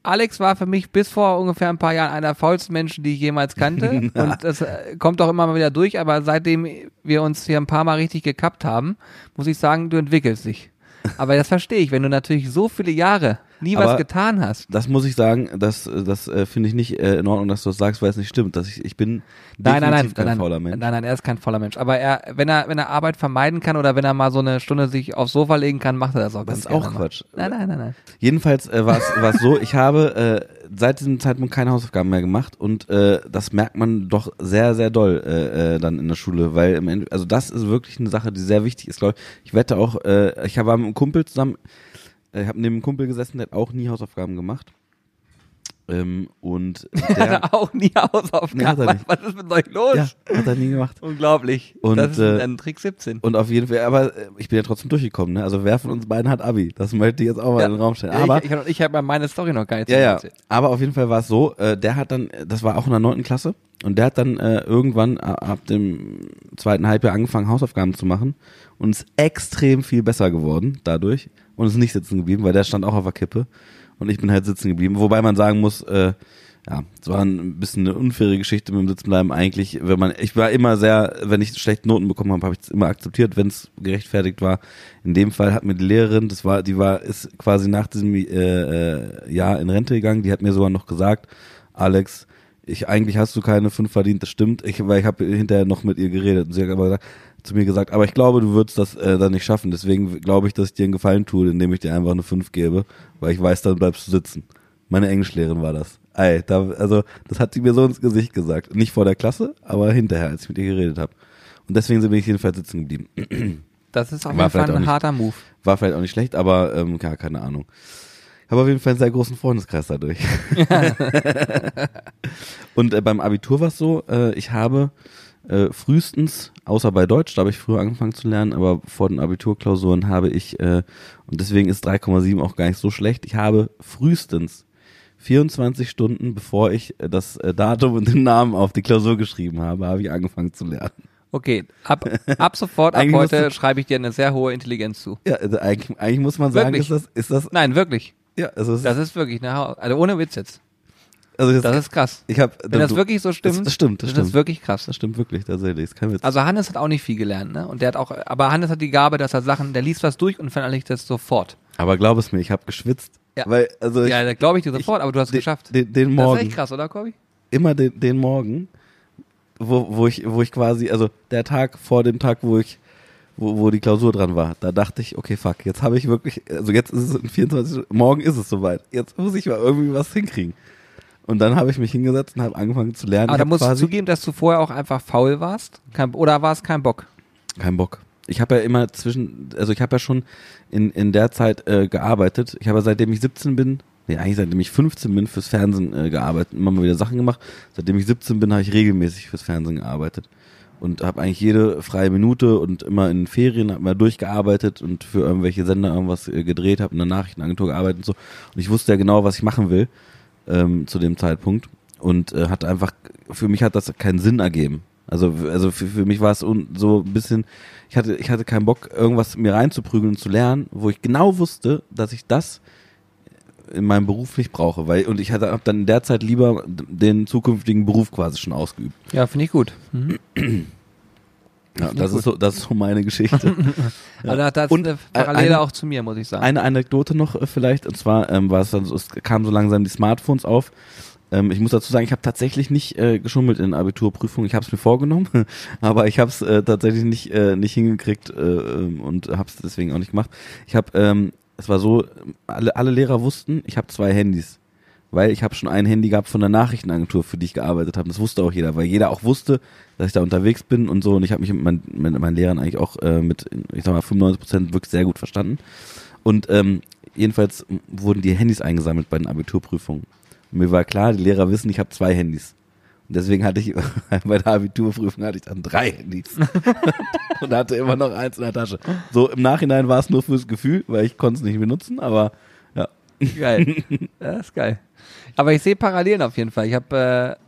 A: Alex war für mich bis vor ungefähr ein paar Jahren einer der faulsten Menschen, die ich jemals kannte. Und das äh, kommt auch immer mal wieder durch, aber seitdem wir uns hier ein paar Mal richtig gekappt haben, muss ich sagen, du entwickelst dich. Aber das verstehe ich, wenn du natürlich so viele Jahre nie was
B: Aber-
A: getan hast.
B: Das muss ich sagen, das, das äh, finde ich nicht äh, in Ordnung, dass du das sagst, weil es nicht stimmt. Dass ich, ich bin
A: Nein, nein, nein,
B: definitiv kein
A: nein,
B: fauler
A: nein,
B: Mensch.
A: nein, nein, er ist kein voller Mensch. Aber er, wenn er, wenn er Arbeit vermeiden kann oder wenn er mal so eine Stunde sich aufs Sofa legen kann, macht er das auch
B: Das ist auch
A: mal.
B: Quatsch.
A: Nein, nein, nein, nein.
B: Jedenfalls äh, war es so, ich habe äh, seit diesem Zeitpunkt keine Hausaufgaben mehr gemacht und äh, das merkt man doch sehr, sehr doll äh, äh, dann in der Schule, weil im Ende, also das ist wirklich eine Sache, die sehr wichtig ist, glaube ich. Ich wette auch, äh, ich habe mit einem Kumpel zusammen, ich habe neben einem Kumpel gesessen, der hat auch nie Hausaufgaben gemacht. Ähm, und
A: Hat
B: der,
A: er auch nie
B: Nee, hat
A: Hausaufgaben.
B: nicht.
A: Was ist mit euch los?
B: ja, hat er nie gemacht.
A: Unglaublich.
B: Und,
A: das ist
B: äh,
A: ein Trick 17.
B: Und auf jeden Fall, aber äh, ich bin ja trotzdem durchgekommen, ne? Also wer von uns beiden hat Abi? Das möchte ich jetzt auch mal
A: Ja.
B: in den Raum stellen. Aber
A: ich, ich, ich habe meine Story noch gar nicht
B: Ja, ja.
A: erzählt.
B: Aber auf jeden Fall war es so, äh, der hat dann, das war auch in der neunten Klasse, und der hat dann äh, irgendwann a- ab dem zweiten Halbjahr angefangen, Hausaufgaben zu machen und ist extrem viel besser geworden dadurch und ist nicht sitzen geblieben, weil der stand auch auf der Kippe und ich bin halt sitzen geblieben. Wobei man sagen muss, äh, ja, es war ein bisschen eine unfaire Geschichte mit dem Sitzenbleiben eigentlich, wenn man, ich war immer sehr, wenn ich schlechte Noten bekommen habe, habe ich es immer akzeptiert, wenn es gerechtfertigt war. In dem Fall hat mir die Lehrerin, das war, die war, ist quasi nach diesem äh, äh, Jahr in Rente gegangen, die hat mir sogar noch gesagt, Alex, ich eigentlich hast du keine fünf verdient, das stimmt, ich, weil ich habe hinterher noch mit ihr geredet und sie hat aber gesagt, zu mir gesagt, aber ich glaube, du würdest das äh, dann nicht schaffen, deswegen glaube ich, dass ich dir einen Gefallen tue, indem ich dir einfach eine fünf gebe, weil ich weiß, dann bleibst du sitzen. Meine Englischlehrerin war das. Ey, da, also das hat sie mir so ins Gesicht gesagt. Nicht vor der Klasse, aber hinterher, als ich mit ihr geredet habe. Und deswegen bin ich jedenfalls sitzen geblieben.
A: Das ist auf
B: War
A: jeden Fall ein
B: nicht-
A: harter Move.
B: War vielleicht auch nicht schlecht, aber ähm, ja, keine Ahnung. Ich habe auf jeden Fall einen sehr großen Freundeskreis dadurch. Und äh, beim Abitur war es so, äh, ich habe äh, frühestens, außer bei Deutsch, da habe ich früher angefangen zu lernen, aber vor den Abiturklausuren habe ich, äh, und deswegen ist 3,7 auch gar nicht so schlecht, ich habe frühestens 24 Stunden, bevor ich äh, das äh, Datum und den Namen auf die Klausur geschrieben habe, habe ich angefangen zu lernen.
A: Okay, ab, ab sofort, ab heute schreibe ich dir eine sehr hohe Intelligenz zu.
B: Ja, also eigentlich, eigentlich muss man sagen,
A: Wirklich?
B: ist das, ist das,
A: Nein, wirklich.
B: ja, also,
A: Das
B: ist,
A: wirklich eine, also ohne Witz jetzt.
B: Also das,
A: Das ist krass.
B: ich habe,
A: Wenn das wirklich so stimmt,
B: das stimmt, das
A: ist
B: stimmt.
A: das wirklich krass.
B: Das stimmt wirklich, tatsächlich. Ist kein Witz.
A: Also Hannes hat auch nicht viel gelernt, ne? Und der hat auch, aber Hannes hat die Gabe, dass er Sachen, der liest was durch und verinnerlicht das sofort.
B: aber glaub es mir, ich habe geschwitzt.
A: Ja.
B: Weil, also ich,
A: Ja, da glaube ich dir sofort, aber du hast es geschafft.
B: Den, den
A: Das ist
B: Morgen,
A: echt krass, oder, Corby?
B: immer den, den Morgen, wo, wo ich, wo ich quasi, also der Tag vor dem Tag, wo ich, wo, wo die Klausur dran war, da dachte ich, okay, fuck, jetzt habe ich wirklich, also jetzt ist es in 24 Stunden, morgen ist es soweit. Jetzt muss ich mal irgendwie was hinkriegen. Und dann habe ich mich hingesetzt und habe angefangen zu lernen.
A: Aber da musst du zugeben, dass du vorher auch einfach faul warst? Kein, oder war es kein Bock?
B: Kein Bock. Ich habe ja immer zwischen, also ich habe ja schon in, in der Zeit äh, gearbeitet. Ich habe ja seitdem ich 17 bin, nee, eigentlich seitdem ich 15 bin, fürs Fernsehen äh, gearbeitet, immer mal wieder Sachen gemacht. Seitdem ich 17 bin, habe ich regelmäßig fürs Fernsehen gearbeitet. Und habe eigentlich jede freie Minute und immer in Ferien hab mal durchgearbeitet und für irgendwelche Sender irgendwas äh, gedreht, habe in der Nachrichtenagentur gearbeitet und so. Und ich wusste ja genau, was ich machen will ähm, zu dem Zeitpunkt. Und äh, hat einfach, für mich hat das keinen Sinn ergeben. Also, also für, für mich war es so ein bisschen, ich hatte, ich hatte keinen Bock, irgendwas mir reinzuprügeln und zu lernen, wo ich genau wusste, dass ich das in meinem Beruf nicht brauche, weil und ich hatte hab dann in der Zeit lieber den zukünftigen Beruf quasi schon ausgeübt.
A: Ja, finde ich gut. Mhm.
B: Ja, das ist so, das ist so meine Geschichte.
A: Also da, da ist
B: Und,
A: eine Parallele
B: eine-
A: auch zu mir, muss ich sagen.
B: Eine Anekdote noch äh, vielleicht, und zwar ähm, war es dann so, es kamen so langsam die Smartphones auf. Ähm, ich muss dazu sagen, ich habe tatsächlich nicht äh, geschummelt in Abiturprüfungen. Ich habe es mir vorgenommen, aber ich habe es äh, tatsächlich nicht äh, nicht hingekriegt äh, ähm, und habe es deswegen auch nicht gemacht. Ich habe, ähm, es war so, alle alle Lehrer wussten, ich habe zwei Handys, weil ich habe schon ein Handy gehabt von der Nachrichtenagentur, für die ich gearbeitet habe. Das wusste auch jeder, weil jeder auch wusste, dass ich da unterwegs bin und so. Und ich habe mich mit, mein, mit meinen Lehrern eigentlich auch äh, mit, ich sag mal, 95 Prozent wirklich sehr gut verstanden. Und ähm, jedenfalls wurden die Handys eingesammelt bei den Abiturprüfungen. Und mir war klar, die Lehrer wissen, ich habe zwei Handys. Deswegen hatte ich bei der Abiturprüfung hatte ich dann drei Handys und hatte immer noch eins in der Tasche. So im Nachhinein war es nur fürs Gefühl, weil ich konnte es nicht benutzen, aber.
A: Geil. Das ist geil. Aber ich sehe Parallelen auf jeden Fall. Ich habe, äh,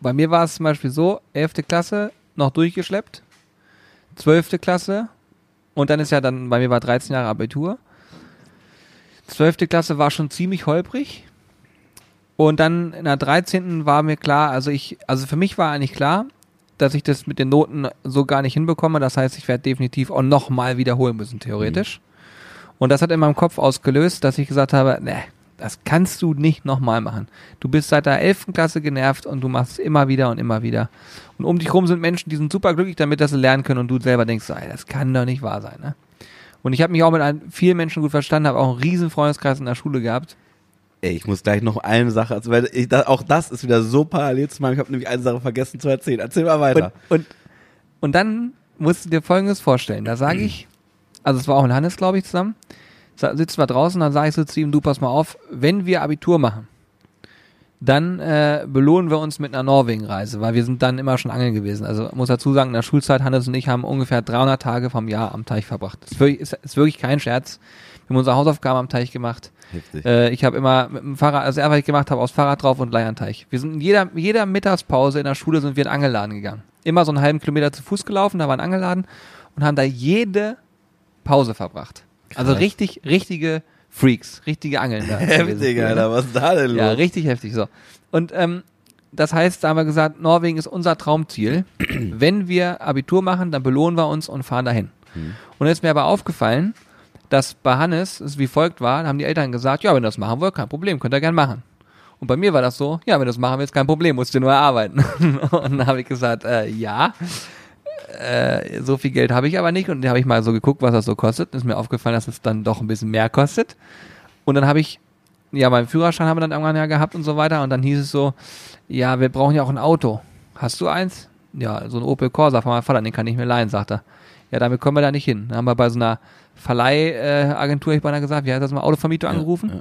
A: bei mir war es zum Beispiel so, 11. Klasse noch durchgeschleppt, 12. Klasse und dann ist ja dann, bei mir war 13 Jahre Abitur. 12. Klasse war schon ziemlich holprig. Und dann in der 13. war mir klar, also ich, also für mich war eigentlich klar, dass ich das mit den Noten so gar nicht hinbekomme. Das heißt, ich werde definitiv auch nochmal wiederholen müssen, theoretisch. Und das hat in meinem Kopf ausgelöst, dass ich gesagt habe, ne, das kannst du nicht nochmal machen. Du bist seit der 11. Klasse genervt und du machst es immer wieder und immer wieder. Und um dich rum sind Menschen, die sind super glücklich damit, dass sie lernen können und du selber denkst, ey, das kann doch nicht wahr sein. Ne? Und ich habe mich auch mit vielen Menschen gut verstanden, habe auch einen riesen Freundeskreis in der Schule gehabt.
B: Ey, ich muss gleich noch eine Sache, also weil ich, da, auch das ist wieder so parallel zu meinem, ich habe nämlich eine Sache vergessen zu erzählen. Erzähl mal
A: Und,
B: weiter.
A: und, und dann musst du dir Folgendes vorstellen. Da sage ich, also es war auch in Hannes, glaube ich, zusammen, sa- sitzen wir draußen, dann sage ich so zu ihm, du pass mal auf, wenn wir Abitur machen, dann äh, belohnen wir uns mit einer Norwegen-Reise, weil wir sind dann immer schon angeln gewesen. Also muss dazu sagen, in der Schulzeit, Hannes und ich haben ungefähr 300 Tage vom Jahr am Teich verbracht. Das ist wirklich, ist, ist wirklich kein Scherz. Wir haben unsere Hausaufgaben am Teich gemacht.
B: Heftig.
A: Äh, ich habe immer mit dem Fahrrad, also er, was ich gemacht habe, aufs Fahrrad drauf und Leihanteich. Wir sind in jeder, jeder Mittagspause in der Schule sind wir in den Angelladen gegangen. Immer so einen halben Kilometer zu Fuß gelaufen, da war ein Angelladen und haben da jede Pause verbracht. Also
B: Krass.
A: richtig, richtige Freaks, richtige Angeln.
B: Heftig, Alter, was ist da denn los?
A: Ja, richtig heftig so. Und ähm, das heißt, da haben wir gesagt, Norwegen ist unser Traumziel. Wenn wir Abitur machen, dann belohnen wir uns und fahren dahin.
B: Mhm.
A: Und jetzt ist mir aber aufgefallen, dass bei Hannes es wie folgt war, da haben die Eltern gesagt, ja, wenn ihr das machen wollt, kein Problem, könnt ihr gern machen. Und bei mir war das so, ja, wenn du das machen willst, kein Problem, musst du nur erarbeiten. und dann habe ich gesagt, äh, ja, äh, so viel Geld habe ich aber nicht. Und dann habe ich mal so geguckt, was das so kostet. Ist mir aufgefallen, dass es dann doch ein bisschen mehr kostet. Und dann habe ich, ja, meinen Führerschein haben wir dann irgendwann ja gehabt und so weiter. Und dann hieß es so, ja, wir brauchen ja auch ein Auto. Hast du eins? Ja, so ein Opel Corsa von meinem Vater, den kann ich mir leihen, sagt er. Ja, damit kommen wir da nicht hin. Dann haben wir bei so einer Verleihagentur, ich beinahe gesagt, wie heißt das mal, Autovermietung angerufen.
B: ja.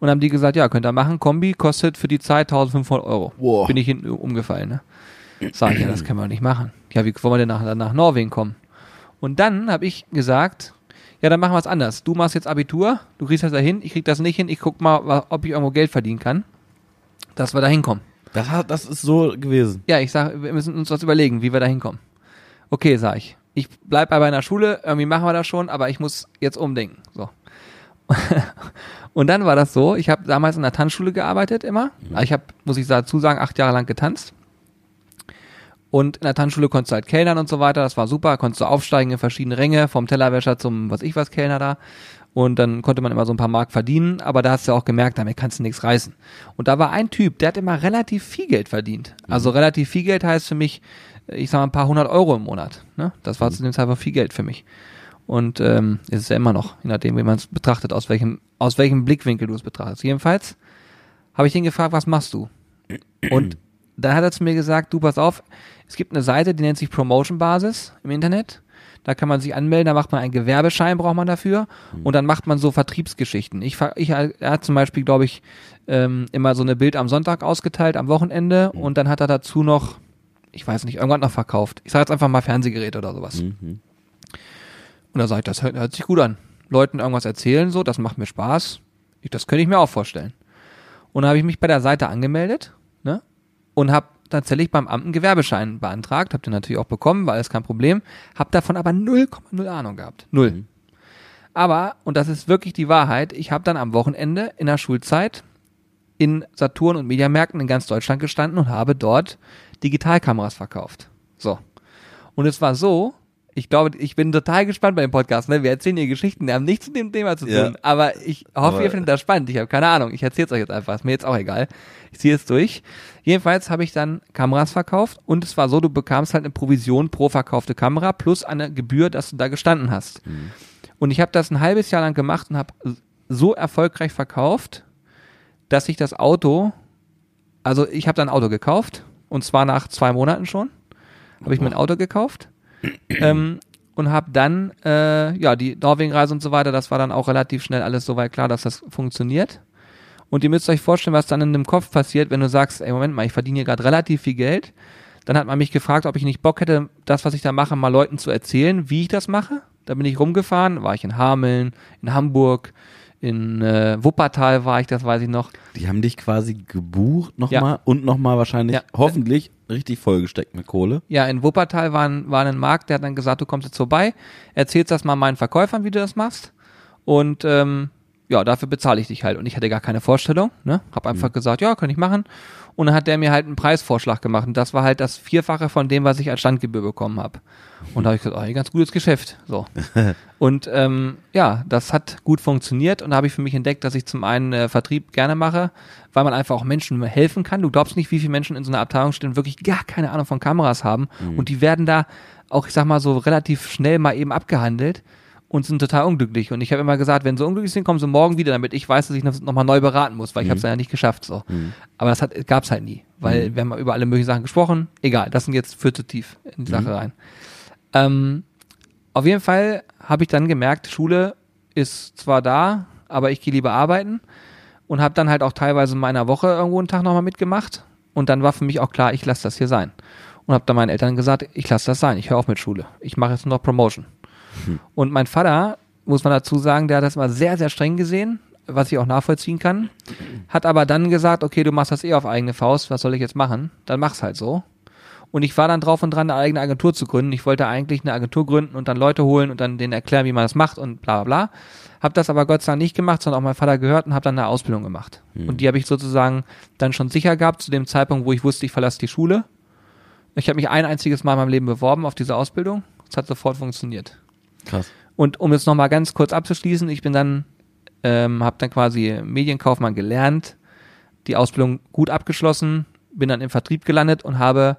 A: Und haben die gesagt, ja, könnt ihr machen. Kombi kostet für die Zeit 1500 Euro.
B: Boah.
A: Bin ich hinten umgefallen, ne? Sag ich, ja, das können wir nicht machen. Ja, wie wollen wir denn nach, nach Norwegen kommen? Und dann habe ich gesagt, ja, dann machen wir es anders. Du machst jetzt Abitur, du kriegst das da hin, ich krieg das nicht hin, ich guck mal, ob ich irgendwo Geld verdienen kann, dass wir da hinkommen.
B: Das, hat, das ist so gewesen.
A: Ja, ich sag, wir müssen uns was überlegen, wie wir da hinkommen. Okay, sag ich. Ich bleib bei meiner Schule, irgendwie machen wir das schon, aber ich muss jetzt umdenken. So. Und dann war das so, ich habe damals in der Tanzschule gearbeitet immer. Ich habe, muss ich dazu sagen, acht Jahre lang getanzt. Und in der Tanzschule konntest du halt Kellnern und so weiter, das war super, konntest du aufsteigen in verschiedene Ränge, vom Tellerwäscher zum was ich was Kellner da. Und dann konnte man immer so ein paar Mark verdienen, aber da hast du auch gemerkt, damit kannst du nichts reißen. Und da war ein Typ, der hat immer relativ viel Geld verdient. Also relativ viel Geld heißt für mich, ich sag mal ein paar hundert Euro im Monat. Ne? Das war zu dem Zeitpunkt viel Geld für mich. Und ähm, ist es ja immer noch, je nachdem, wie man es betrachtet, aus welchem, aus welchem Blickwinkel du es betrachtest. Jedenfalls habe ich ihn gefragt, was machst du? Und dann hat er zu mir gesagt, du pass auf, es gibt eine Seite, die nennt sich Promotion Basis im Internet. Da kann man sich anmelden, da macht man einen Gewerbeschein, braucht man dafür. Und dann macht man so Vertriebsgeschichten. Ich, ich er hat zum Beispiel, glaube ich, ähm, immer so eine Bild am Sonntag ausgeteilt, am Wochenende. Und dann hat er dazu noch, ich weiß nicht, irgendwas noch verkauft. Ich sage jetzt einfach mal Fernsehgeräte oder sowas.
B: Mhm.
A: Und da sage ich, das hört, hört sich gut an. Leuten irgendwas erzählen, so, das macht mir Spaß. Ich, das könnte ich mir auch vorstellen. Und dann habe ich mich bei der Seite angemeldet, ne? Und habe tatsächlich beim Amt einen Gewerbeschein beantragt. Habt ihr natürlich auch bekommen, war alles kein Problem. Hab davon aber 0,0 Ahnung gehabt. Null. Aber, und das ist wirklich die Wahrheit, ich habe dann am Wochenende in der Schulzeit in Saturn und Mediamärkten in ganz Deutschland gestanden und habe dort Digitalkameras verkauft. So. Und es war so, ich glaube, ich bin total gespannt bei dem Podcast. Ne? Wir erzählen hier Geschichten, die haben nichts mit dem Thema zu tun.
B: Ja.
A: Aber ich hoffe,
B: Aber-
A: ihr findet das spannend. Ich habe keine Ahnung. Ich erzähle es euch jetzt einfach. Ist mir jetzt auch egal. Ich ziehe es durch. Jedenfalls habe ich dann Kameras verkauft und es war so, du bekamst halt eine Provision pro verkaufte Kamera plus eine Gebühr, dass du da gestanden hast. Und ich habe das ein halbes Jahr lang gemacht und habe so erfolgreich verkauft, dass ich das Auto, also ich habe dann ein Auto gekauft und zwar nach zwei Monaten schon, habe ich mir ein Auto gekauft ähm, und habe dann, äh, ja, die Norwegen-Reise und so weiter, das war dann auch relativ schnell alles soweit klar, dass das funktioniert. Und ihr müsst euch vorstellen, was dann in dem Kopf passiert, wenn du sagst, ey, Moment mal, ich verdiene hier gerade relativ viel Geld. Dann hat man mich gefragt, ob ich nicht Bock hätte, das, was ich da mache, mal Leuten zu erzählen, wie ich das mache. Da bin ich rumgefahren, war ich in Hameln, in Hamburg, in äh, Wuppertal war ich, das weiß ich noch.
B: Die haben dich quasi gebucht nochmal
A: Ja.
B: und nochmal wahrscheinlich,
A: Ja.
B: hoffentlich, richtig vollgesteckt mit Kohle.
A: Ja, in Wuppertal war ein, war ein Markt, der hat dann gesagt, du kommst jetzt vorbei, erzählst das mal meinen Verkäufern, wie du das machst. Und ähm, ja, dafür bezahle ich dich halt. Und ich hatte gar keine Vorstellung, ne? Hab einfach gesagt, ja, kann ich machen. Und dann hat der mir halt einen Preisvorschlag gemacht. Und das war halt das Vierfache von dem, was ich als Standgebühr bekommen habe. Und da habe ich gesagt, oh, ein ganz gutes Geschäft. So. Und ähm, ja, das hat gut funktioniert und da habe ich für mich entdeckt, dass ich zum einen äh, Vertrieb gerne mache, weil man einfach auch Menschen helfen kann. Du glaubst nicht, wie viele Menschen in so einer Abteilung stehen und wirklich gar keine Ahnung von Kameras haben und die werden da auch, ich sag mal, so relativ schnell mal eben abgehandelt und sind total unglücklich. Und ich habe immer gesagt, wenn sie unglücklich sind, kommen sie morgen wieder, damit ich weiß, dass ich nochmal neu beraten muss, weil ich habe es ja nicht geschafft. So. Aber das hat, gab's halt nie, weil wir haben über alle möglichen Sachen gesprochen. Egal, das sind jetzt für zu tief in die Sache rein. Ähm, auf jeden Fall habe ich dann gemerkt, Schule ist zwar da, aber ich gehe lieber arbeiten und habe dann halt auch teilweise in meiner Woche irgendwo einen Tag nochmal mitgemacht. Und dann war für mich auch klar, ich lasse das hier sein. Und habe dann meinen Eltern gesagt, ich lasse das sein, ich höre auf mit Schule. Ich mache jetzt nur noch Promotion. Und mein Vater, muss man dazu sagen, der hat das mal sehr, sehr streng gesehen, was ich auch nachvollziehen kann. Hat aber dann gesagt, okay, du machst das eh auf eigene Faust, was soll ich jetzt machen? Dann mach's halt so. Und ich war dann drauf und dran, eine eigene Agentur zu gründen. Ich wollte eigentlich eine Agentur gründen und dann Leute holen und dann denen erklären, wie man das macht und bla bla bla. Hab das aber Gott sei Dank nicht gemacht, sondern auch mein Vater gehört und habe dann eine Ausbildung gemacht. Und die habe ich sozusagen dann schon sicher gehabt, zu dem Zeitpunkt, wo ich wusste, ich verlasse die Schule. Ich habe mich ein einziges Mal in meinem Leben beworben auf diese Ausbildung. Es hat sofort funktioniert.
B: Krass.
A: Und um jetzt nochmal ganz kurz abzuschließen, ich bin dann, ähm, habe dann quasi Medienkaufmann gelernt, die Ausbildung gut abgeschlossen, bin dann im Vertrieb gelandet und habe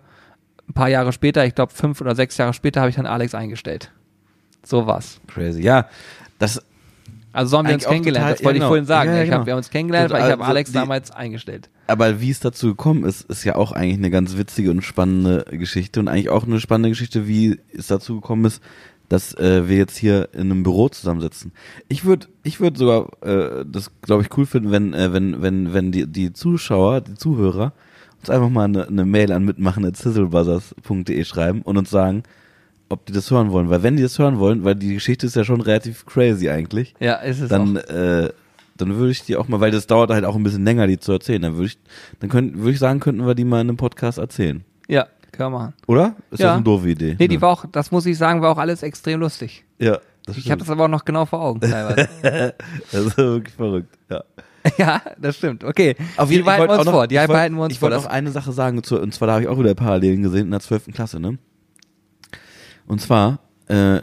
A: ein paar Jahre später, ich glaube fünf oder sechs Jahre später, habe ich dann Alex eingestellt. So war's.
B: Crazy. Ja, das,
A: Also so haben wir uns kennengelernt, das wollte
B: ja,
A: ich vorhin
B: genau.
A: sagen.
B: Ja, ja,
A: ich hab,
B: genau.
A: wir haben uns kennengelernt, weil ich habe
B: Also
A: Alex
B: die-
A: damals eingestellt.
B: aber wie es dazu gekommen ist, ist ja auch eigentlich eine ganz witzige und spannende Geschichte und eigentlich auch eine spannende Geschichte, wie es dazu gekommen ist, dass äh, wir jetzt hier in einem Büro zusammensitzen. Ich würde, ich würde sogar äh, das, glaube ich, cool finden, wenn, äh, wenn, wenn, wenn die, die Zuschauer, die Zuhörer uns einfach mal eine, eine Mail an mitmachen@sizzlebuzzers.de schreiben und uns sagen, ob die das hören wollen. Weil wenn die das hören wollen, weil die Geschichte ist ja schon relativ crazy eigentlich,
A: Ja, ist es
B: dann,
A: auch.
B: äh, dann würde ich die auch mal, weil das dauert halt auch ein bisschen länger, die zu erzählen. Dann würde ich, dann könnten, würde ich sagen, könnten wir die mal in einem Podcast erzählen.
A: Ja, können wir machen.
B: Oder? Ist
A: Ja.
B: das eine doofe Idee?
A: Nee, die war auch, das muss ich sagen, war auch alles extrem lustig.
B: Ja,
A: Ich habe das aber auch noch genau vor Augen teilweise.
B: Das ist wirklich verrückt. Ja.
A: ja, das stimmt. Okay.
B: Auf jeden Fall
A: behalten wir
B: wollte
A: uns vor. Die behalten wir uns
B: Ich
A: vor.
B: wollte noch eine Sache sagen, und zwar da habe ich auch wieder Parallelen gesehen in der 12. Klasse, ne? Und zwar äh,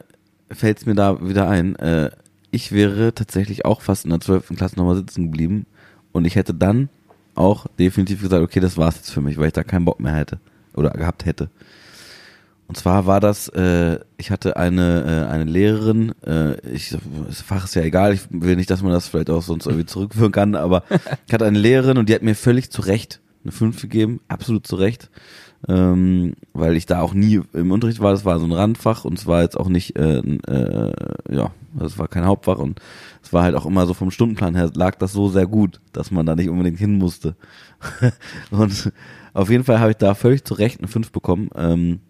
B: fällt es mir da wieder ein, äh, ich wäre tatsächlich auch fast in der 12. Klasse nochmal sitzen geblieben und ich hätte dann auch definitiv gesagt, okay, das war's jetzt für mich, weil ich da keinen Bock mehr hätte oder gehabt hätte. Und zwar war das, äh, ich hatte eine, äh, eine Lehrerin, äh, ich, das Fach ist ja egal, ich will nicht, dass man das vielleicht auch sonst irgendwie zurückführen kann, aber ich hatte eine Lehrerin und die hat mir völlig zu Recht eine 5 gegeben, absolut zu Recht, ähm, weil ich da auch nie im Unterricht war, das war so ein Randfach und es war jetzt auch nicht, äh, äh, ja, das war kein Hauptfach und es war halt auch immer so vom Stundenplan her lag das so sehr gut, dass man da nicht unbedingt hin musste. und auf jeden Fall habe ich da völlig zu Recht eine 5 bekommen. Ähm,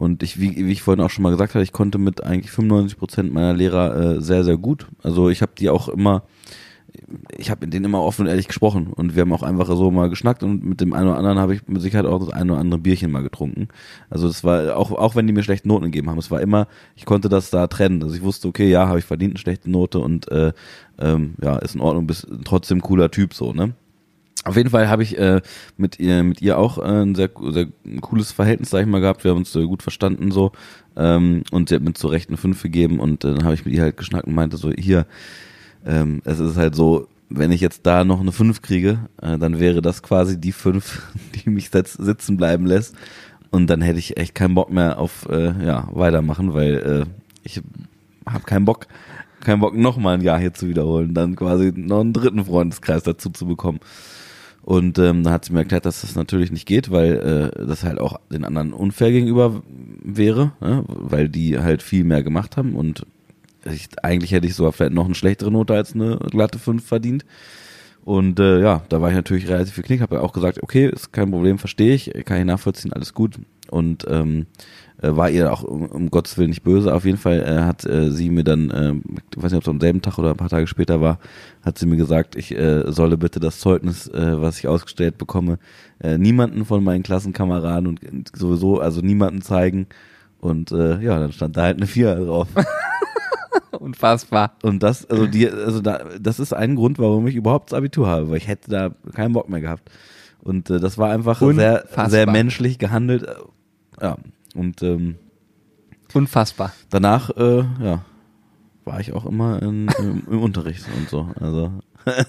B: und ich, wie, wie ich vorhin auch schon mal gesagt habe, ich konnte mit eigentlich 95 Prozent meiner Lehrer äh, sehr, sehr gut. Also ich habe die auch immer, ich habe mit denen immer offen und ehrlich gesprochen und wir haben auch einfach so mal geschnackt und mit dem einen oder anderen habe ich mit Sicherheit auch das eine oder andere Bierchen mal getrunken. Also es war auch auch wenn die mir schlechte Noten gegeben haben, es war immer, ich konnte das da trennen. Also ich wusste, okay, ja, habe ich verdient eine schlechte Note und äh, ähm, ja, ist in Ordnung, bist trotzdem cooler Typ so, ne? Auf jeden Fall habe ich äh, mit ihr mit ihr auch äh, ein sehr, sehr cooles Verhältnis, sag ich mal, gehabt. Wir haben uns äh, gut verstanden so ähm, und sie hat mir zu Recht eine 5 gegeben und äh, dann habe ich mit ihr halt geschnackt und meinte so, hier, ähm, es ist halt so, wenn ich jetzt da noch eine 5 kriege, äh, dann wäre das quasi die 5, die mich sitzen bleiben lässt. Und dann hätte ich echt keinen Bock mehr auf äh, ja, weitermachen, weil äh, ich habe keinen Bock, keinen Bock nochmal ein Jahr hier zu wiederholen, dann quasi noch einen dritten Freundeskreis dazu zu bekommen. Und ähm, da hat sie mir erklärt, dass das natürlich nicht geht, weil äh, das halt auch den anderen unfair gegenüber wäre, ne? weil die halt viel mehr gemacht haben und ich, eigentlich hätte ich sogar vielleicht noch eine schlechtere Note als eine glatte 5 verdient. Und äh, ja, da war ich natürlich relativ viel knick, habe ja auch gesagt, okay, ist kein Problem, verstehe ich, kann ich nachvollziehen, alles gut. Und ähm, äh, war ihr auch um, um Gottes Willen nicht böse. Auf jeden Fall äh, hat äh, sie mir dann, äh, ich weiß nicht, ob es am selben Tag oder ein paar Tage später war, hat sie mir gesagt, ich äh, solle bitte das Zeugnis, äh, was ich ausgestellt bekomme, äh, niemanden von meinen Klassenkameraden und sowieso, also niemanden zeigen. Und äh, ja, dann stand da halt eine Vier drauf.
A: Unfassbar.
B: Und das, also die, also da, das ist ein Grund, warum ich überhaupt das Abitur habe, weil ich hätte da keinen Bock mehr gehabt. Und äh, das war einfach sehr,
A: Unfassbar.
B: sehr menschlich gehandelt. Äh, Ja. Und ähm,
A: Unfassbar.
B: danach, äh, ja, war ich auch immer in, im, im Unterricht und so. Also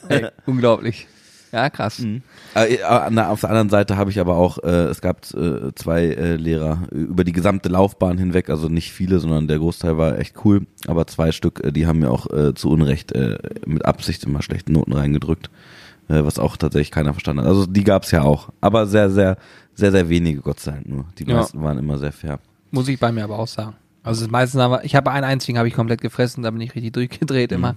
A: Ey, unglaublich. Ja, krass.
B: Mhm. Äh, der- auf der anderen Seite habe ich aber auch, äh, es gab äh, zwei äh, Lehrer über die gesamte Laufbahn hinweg, also nicht viele, sondern der Großteil war echt cool, aber zwei Stück, äh, die haben mir auch äh, zu Unrecht äh, mit Absicht immer schlechte Noten reingedrückt, äh, was auch tatsächlich keiner verstanden hat. Also die gab es ja auch, aber sehr, sehr, sehr, sehr wenige, Gott sei Dank nur. Die
A: Ja.
B: meisten waren immer sehr fair.
A: Muss ich bei mir aber auch sagen. Also meistens aber, ich habe einen einzigen, habe ich komplett gefressen, da bin ich richtig durchgedreht immer.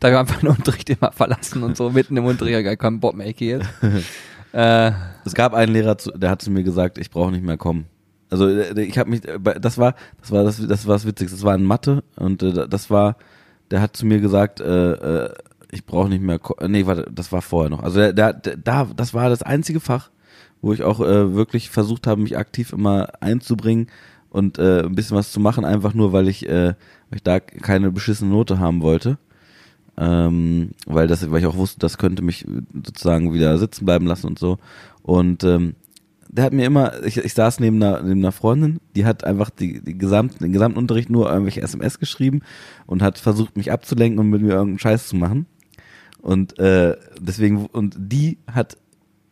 A: Da habe ich einfach den Unterricht immer verlassen und so mitten im Unterricht, gar keinen Bock mehr, jetzt. äh,
B: Es gab einen Lehrer, der hat zu mir gesagt, ich brauche nicht mehr kommen. Also äh, ich habe mich, äh, das war, das war das, das war das Witzigste. Das war in Mathe und äh, das war, der hat zu mir gesagt, äh, ich brauche nicht mehr. Nee, warte, das war vorher noch. Also der, da, das war das einzige Fach, wo ich auch äh, wirklich versucht habe, mich aktiv immer einzubringen und äh, ein bisschen was zu machen, einfach nur, weil ich, äh, weil ich da keine beschissene Note haben wollte ähm, weil das, weil ich auch wusste, das könnte mich sozusagen wieder sitzen bleiben lassen und so. Und ähm, der hat mir immer, ich, ich saß neben einer, neben einer Freundin, die hat einfach die, die gesamten, den gesamten Unterricht nur irgendwelche SMS geschrieben und hat versucht, mich abzulenken und mit mir irgendeinen Scheiß zu machen. Und äh, deswegen, und die hat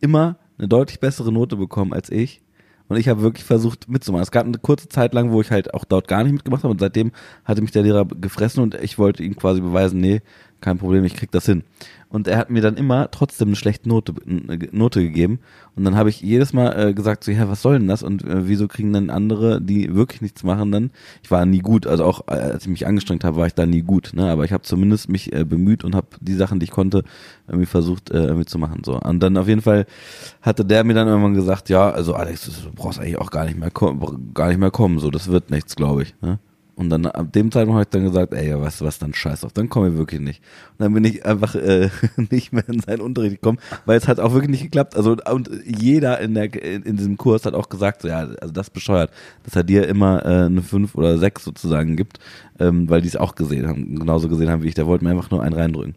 B: immer eine deutlich bessere Note bekommen als ich. Und ich habe wirklich versucht mitzumachen. Es gab eine kurze Zeit lang, wo ich halt auch dort gar nicht mitgemacht habe und seitdem hatte mich der Lehrer gefressen und ich wollte ihm quasi beweisen, nee, kein Problem, ich krieg das hin. Und er hat mir dann immer trotzdem eine schlechte Note, Note gegeben. Und dann habe ich jedes Mal äh, gesagt, so, ja, was soll denn das? Und äh, wieso kriegen dann andere, die wirklich nichts machen, dann? Ich war nie gut, also auch äh, als ich mich angestrengt habe, war ich da nie gut. Ne? Aber ich habe zumindest mich äh, bemüht und habe die Sachen, die ich konnte, irgendwie versucht, äh, irgendwie zu machen. So. Und dann auf jeden Fall hatte der mir dann irgendwann gesagt, ja, also Alex, du brauchst eigentlich auch gar nicht mehr gar nicht mehr kommen, so, das wird nichts, glaube ich. Ne? Und dann ab dem Zeitpunkt habe ich dann gesagt, ey, ja, weißt du was, dann scheiß auf, dann komme ich wirklich nicht. Und dann bin ich einfach äh, nicht mehr in seinen Unterricht gekommen, weil es hat auch wirklich nicht geklappt. Also und jeder in der in, diesem Kurs hat auch gesagt, so, ja, also das bescheuert, dass er dir immer äh, eine 5 oder 6 sozusagen gibt, ähm, weil die es auch gesehen haben, genauso gesehen haben wie ich. Der wollte mir einfach nur einen reindrücken.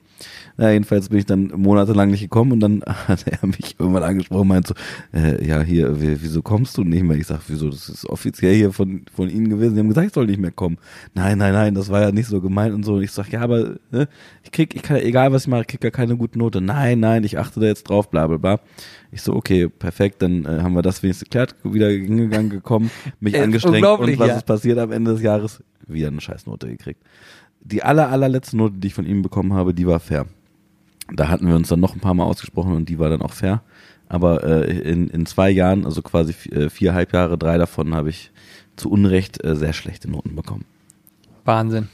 B: Ja, jedenfalls bin ich dann monatelang nicht gekommen und dann hat er mich irgendwann angesprochen und meint so, äh, ja, hier, wie- wieso kommst du nicht mehr? Ich sag, wieso, das ist offiziell hier von, von Ihnen gewesen. Die haben gesagt, ich soll nicht mehr kommen. Nein, nein, nein, das war ja nicht so gemeint und so. Und ich sag, ja, aber ne, ich krieg, ich kann, egal was ich mache, ich krieg ja keine gute Note. Nein, nein, ich achte da jetzt drauf, bla bla bla. Ich so, okay, perfekt, dann äh, haben wir das wenigstens geklärt, wieder hingegangen, gekommen, mich angestrengt und was
A: ja.
B: ist passiert am Ende des Jahres? Wieder eine Scheißnote gekriegt. Die aller, allerletzte Note, die ich von ihm bekommen habe, die war fair. Da hatten wir uns dann noch ein paar Mal ausgesprochen und die war dann auch fair. Aber äh, in, in zwei Jahren, also quasi äh, vier Halbjahre, drei davon habe ich zu Unrecht äh, sehr schlechte Noten bekommen.
A: Wahnsinn.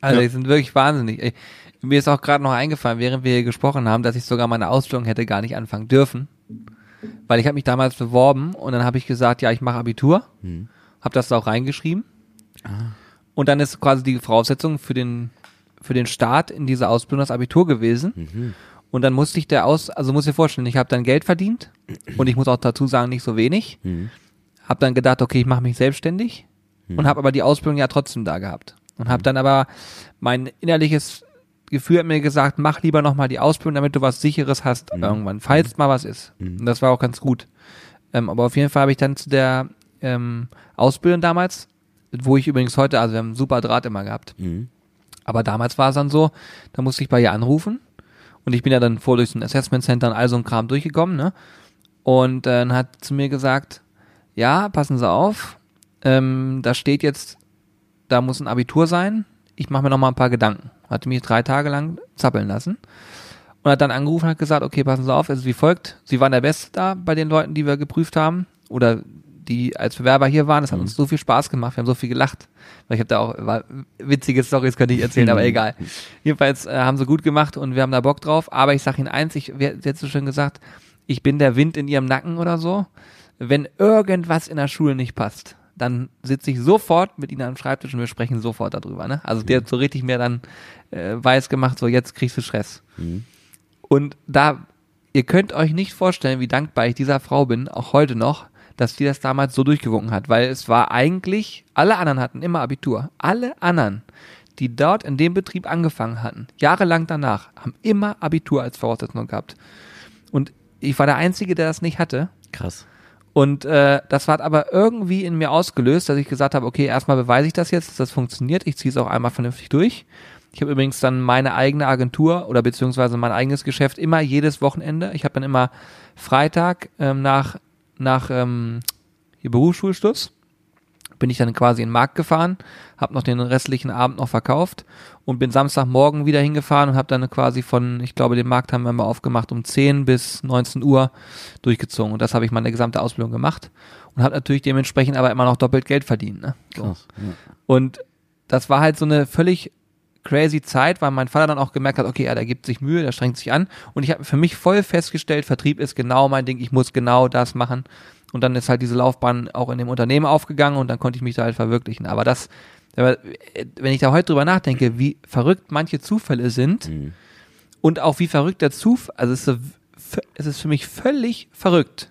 A: Also
B: Ja.
A: die sind wirklich wahnsinnig. Ey, mir ist auch gerade noch eingefallen, während wir hier gesprochen haben, dass ich sogar meine Ausbildung hätte gar nicht anfangen dürfen. Weil ich habe mich damals beworben und dann habe ich gesagt, ja, ich mache Abitur.
B: Hm.
A: Habe das da auch reingeschrieben.
B: Ah.
A: Und dann ist quasi die Voraussetzung für den, für den Start in diese Ausbildung das Abitur gewesen.
B: Mhm.
A: Und dann musste ich der aus, also muss dir vorstellen, ich habe dann Geld verdient und ich muss auch dazu sagen, nicht so wenig.
B: Mhm.
A: Hab dann gedacht, okay, ich mache mich selbstständig und habe aber die Ausbildung ja trotzdem da gehabt. Und habe dann aber mein innerliches Gefühl hat mir gesagt, mach lieber nochmal die Ausbildung, damit du was Sicheres hast irgendwann, falls mal was ist. Und das war auch ganz gut. Ähm, aber auf jeden Fall habe ich dann zu der ähm, Ausbildung damals, wo ich übrigens heute, also wir haben einen super Draht immer gehabt,
B: Mhm.
A: aber damals war es dann so, da musste ich bei ihr anrufen und ich bin ja dann vor durch ein Assessment Center und all so ein Kram durchgekommen, ne? Und äh, dann hat zu mir gesagt, ja, passen Sie auf, ähm, da steht jetzt, da muss ein Abitur sein, ich mache mir noch mal ein paar Gedanken. Hatte mich drei Tage lang zappeln lassen und hat dann angerufen und hat gesagt, okay, passen Sie auf, es ist wie folgt, Sie waren der Beste da bei den Leuten, die wir geprüft haben oder die als Bewerber hier waren. Es hat
B: Mhm.
A: uns so viel Spaß gemacht, wir haben so viel gelacht. Weil ich habe da auch witzige Stories könnte ich erzählen, aber egal. Jedenfalls äh, haben sie gut gemacht und wir haben da Bock drauf. Aber ich sage Ihnen eins, ich hat so schön gesagt, ich bin der Wind in ihrem Nacken oder so. Wenn irgendwas in der Schule nicht passt, dann sitze ich sofort mit ihnen am Schreibtisch und wir sprechen sofort darüber. Ne? Also der hat so richtig mir dann äh, weiß gemacht, so jetzt kriegst du Stress.
B: Mhm.
A: Und da, ihr könnt euch nicht vorstellen, wie dankbar ich dieser Frau bin, auch heute noch, dass die das damals so durchgewunken hat, weil es war eigentlich, alle anderen hatten immer Abitur. Alle anderen, die dort in dem Betrieb angefangen hatten, jahrelang danach, haben immer Abitur als Voraussetzung gehabt. Und ich war der Einzige, der das nicht hatte.
B: Krass.
A: Und äh, das hat aber irgendwie in mir ausgelöst, dass ich gesagt habe, okay, erstmal beweise ich das jetzt, dass das funktioniert. Ich ziehe es auch einmal vernünftig durch. Ich habe übrigens dann meine eigene Agentur oder beziehungsweise mein eigenes Geschäft immer jedes Wochenende. Ich habe dann immer Freitag ähm, nach, nach ähm, hier Berufsschulschluss bin ich dann quasi in den Markt gefahren, habe noch den restlichen Abend noch verkauft und bin Samstagmorgen wieder hingefahren und habe dann quasi von, ich glaube, den Markt haben wir mal aufgemacht um 10 bis 19 Uhr durchgezogen. Und das habe ich meine gesamte Ausbildung gemacht und habe natürlich dementsprechend aber immer noch doppelt Geld verdient. Ne? So.
B: Krass. Ja.
A: Und das war halt so eine völlig crazy Zeit, weil mein Vater dann auch gemerkt hat, okay, ja, der gibt sich Mühe, der strengt sich an. Und ich habe für mich voll festgestellt, Vertrieb ist genau mein Ding, ich muss genau das machen. Und dann ist halt diese Laufbahn auch in dem Unternehmen aufgegangen und dann konnte ich mich da halt verwirklichen. Aber das, aber wenn ich da heute drüber nachdenke, wie verrückt manche Zufälle sind
B: Mhm.
A: und auch wie verrückt der Zufall, also es ist, es ist für mich völlig verrückt,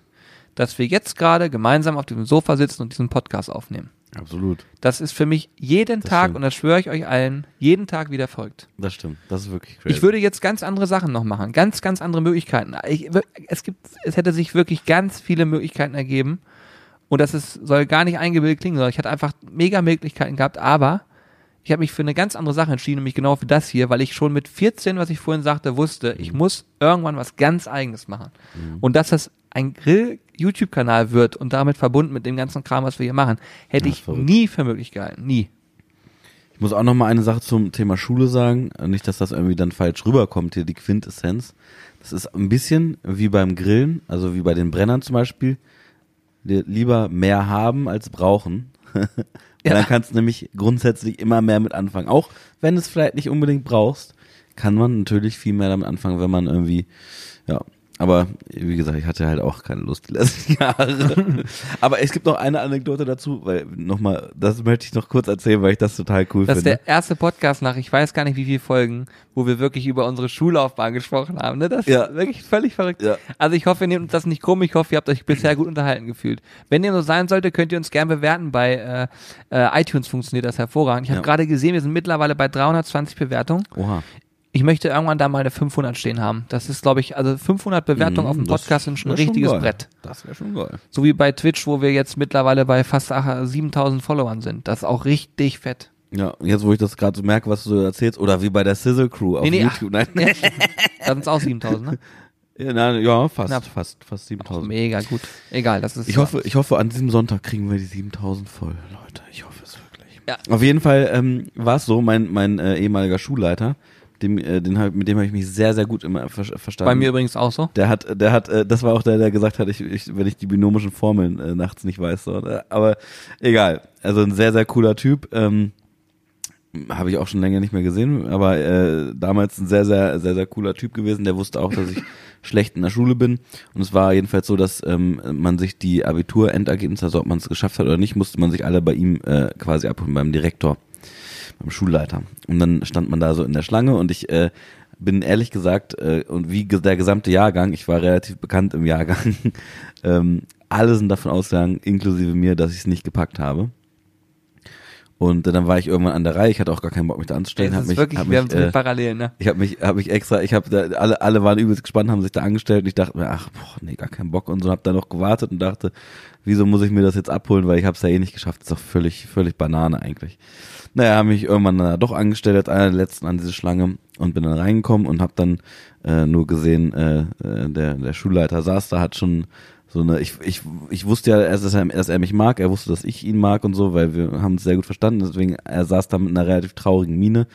A: dass wir jetzt gerade gemeinsam auf diesem Sofa sitzen und diesen Podcast aufnehmen.
B: Absolut.
A: Das ist für mich jeden
B: Das
A: Tag,
B: stimmt.
A: und das schwöre ich euch allen, jeden Tag wieder verrückt.
B: Das stimmt. Das ist wirklich crazy.
A: Ich würde jetzt ganz andere Sachen noch machen, ganz, ganz andere Möglichkeiten. Ich, es gibt, es hätte sich wirklich ganz viele Möglichkeiten ergeben. Und das ist, soll gar nicht eingebildet klingen, sondern ich hatte einfach mega Möglichkeiten gehabt, aber ich habe mich für eine ganz andere Sache entschieden, nämlich genau für das hier, weil ich schon mit 14, was ich vorhin sagte, wusste, ich muss irgendwann was ganz eigenes machen. Und dass das ein Grill-YouTube-Kanal wird und damit verbunden mit dem ganzen Kram, was wir hier machen, hätte
B: Ja,
A: ich
B: verrückt.
A: nie für möglich gehalten. Nie.
B: Ich muss auch noch mal eine Sache zum Thema Schule sagen. Nicht, dass das irgendwie dann falsch rüberkommt, hier die Quintessenz. Das ist ein bisschen wie beim Grillen, also wie bei den Brennern zum Beispiel. Lieber mehr haben als brauchen.
A: Ja.
B: Dann kannst du nämlich grundsätzlich immer mehr mit anfangen. Auch wenn es vielleicht nicht unbedingt brauchst, kann man natürlich viel mehr damit anfangen, wenn man irgendwie, ja. Aber wie gesagt, ich hatte halt auch keine Lust die letzten Jahre. Aber es gibt noch eine Anekdote dazu, weil nochmal, das möchte ich noch kurz erzählen, weil ich das total cool
A: Das ist
B: finde.
A: der erste Podcast nach, ich weiß gar nicht wie viele Folgen, wo wir wirklich über unsere Schullaufbahn gesprochen haben. Ne? Das
B: Ja.
A: ist wirklich völlig verrückt.
B: Ja.
A: Also ich hoffe, ihr nehmt uns das nicht krumm. Ich hoffe, ihr habt euch bisher gut unterhalten gefühlt. Wenn dem so sein sollte, könnt ihr uns gern bewerten. Bei äh, äh, iTunes funktioniert das hervorragend. Ich habe
B: Ja.
A: gerade gesehen, wir sind mittlerweile bei 320 Bewertungen.
B: Oha.
A: Ich möchte irgendwann da mal eine 500 stehen haben. Das ist, glaube ich, also 500 Bewertungen auf dem
B: Mhm,
A: Podcast sind schon ein richtiges
B: geil.
A: Brett.
B: Das wäre schon geil.
A: So wie bei Twitch, wo wir jetzt mittlerweile bei fast ach, 7000 Followern sind. Das ist auch richtig fett.
B: Ja, jetzt wo ich das gerade so merke, was du so erzählst, oder wie bei der Sizzle Crew auf
A: Nee, nee,
B: YouTube. Nein.
A: Ja, da sind es auch 7000, ne?
B: Ja, na, ja, fast,
A: Knapp.
B: fast, fast 7000.
A: Mega gut. Egal, das ist.
B: Ich hoffe, ich hoffe, an diesem Sonntag kriegen wir die 7000 voll, Leute. Ich hoffe es wirklich.
A: Ja.
B: Auf jeden Fall ähm, war es so, mein, mein äh, ehemaliger Schulleiter, dem, äh, den hab, mit dem habe ich mich sehr, sehr gut immer ver verstanden.
A: Bei mir übrigens auch so.
B: Der hat, der hat, äh, das war auch der, der gesagt hat, ich, ich, wenn ich die binomischen Formeln äh, nachts nicht weiß, so, ne? aber egal. Also ein sehr, sehr cooler Typ. Ähm, habe ich auch schon länger nicht mehr gesehen, aber äh, damals ein sehr, sehr, sehr, sehr cooler Typ gewesen. Der wusste auch, dass ich schlecht in der Schule bin. Und es war jedenfalls so, dass ähm, man sich die Abitur-Endergebnisse, also ob man es geschafft hat oder nicht, musste man sich alle bei ihm äh, quasi abholen, beim Direktor, beim Schulleiter. Und dann stand man da so in der Schlange und ich äh, bin ehrlich gesagt, äh, und wie der gesamte Jahrgang, ich war relativ bekannt im Jahrgang, ähm, alle sind davon ausgegangen, inklusive mir, dass ich es nicht gepackt habe. Und dann war ich irgendwann an der Reihe, ich hatte auch gar keinen Bock, mich da anzustellen.
A: Das ist
B: mich,
A: wirklich,
B: hab
A: wir
B: mich,
A: haben
B: äh,
A: Parallelen, ne?
B: ich habe mich, hab mich extra, ich habe da, alle, alle waren übelst gespannt, haben sich da angestellt und ich dachte mir, ach, boah, nee, gar keinen Bock und so, hab da noch gewartet und dachte, wieso muss ich mir das jetzt abholen, weil ich habe es ja eh nicht geschafft, ist doch völlig, völlig Banane eigentlich. Naja, habe mich irgendwann dann doch angestellt, als einer der letzten an diese Schlange und bin dann reingekommen und habe dann äh, nur gesehen, äh, äh, der, der Schulleiter saß da, hat schon so eine, ich, ich, ich wusste ja erst, dass er, dass er mich mag, er wusste, dass ich ihn mag und so, weil wir haben uns sehr gut verstanden, deswegen, er saß da mit einer relativ traurigen Miene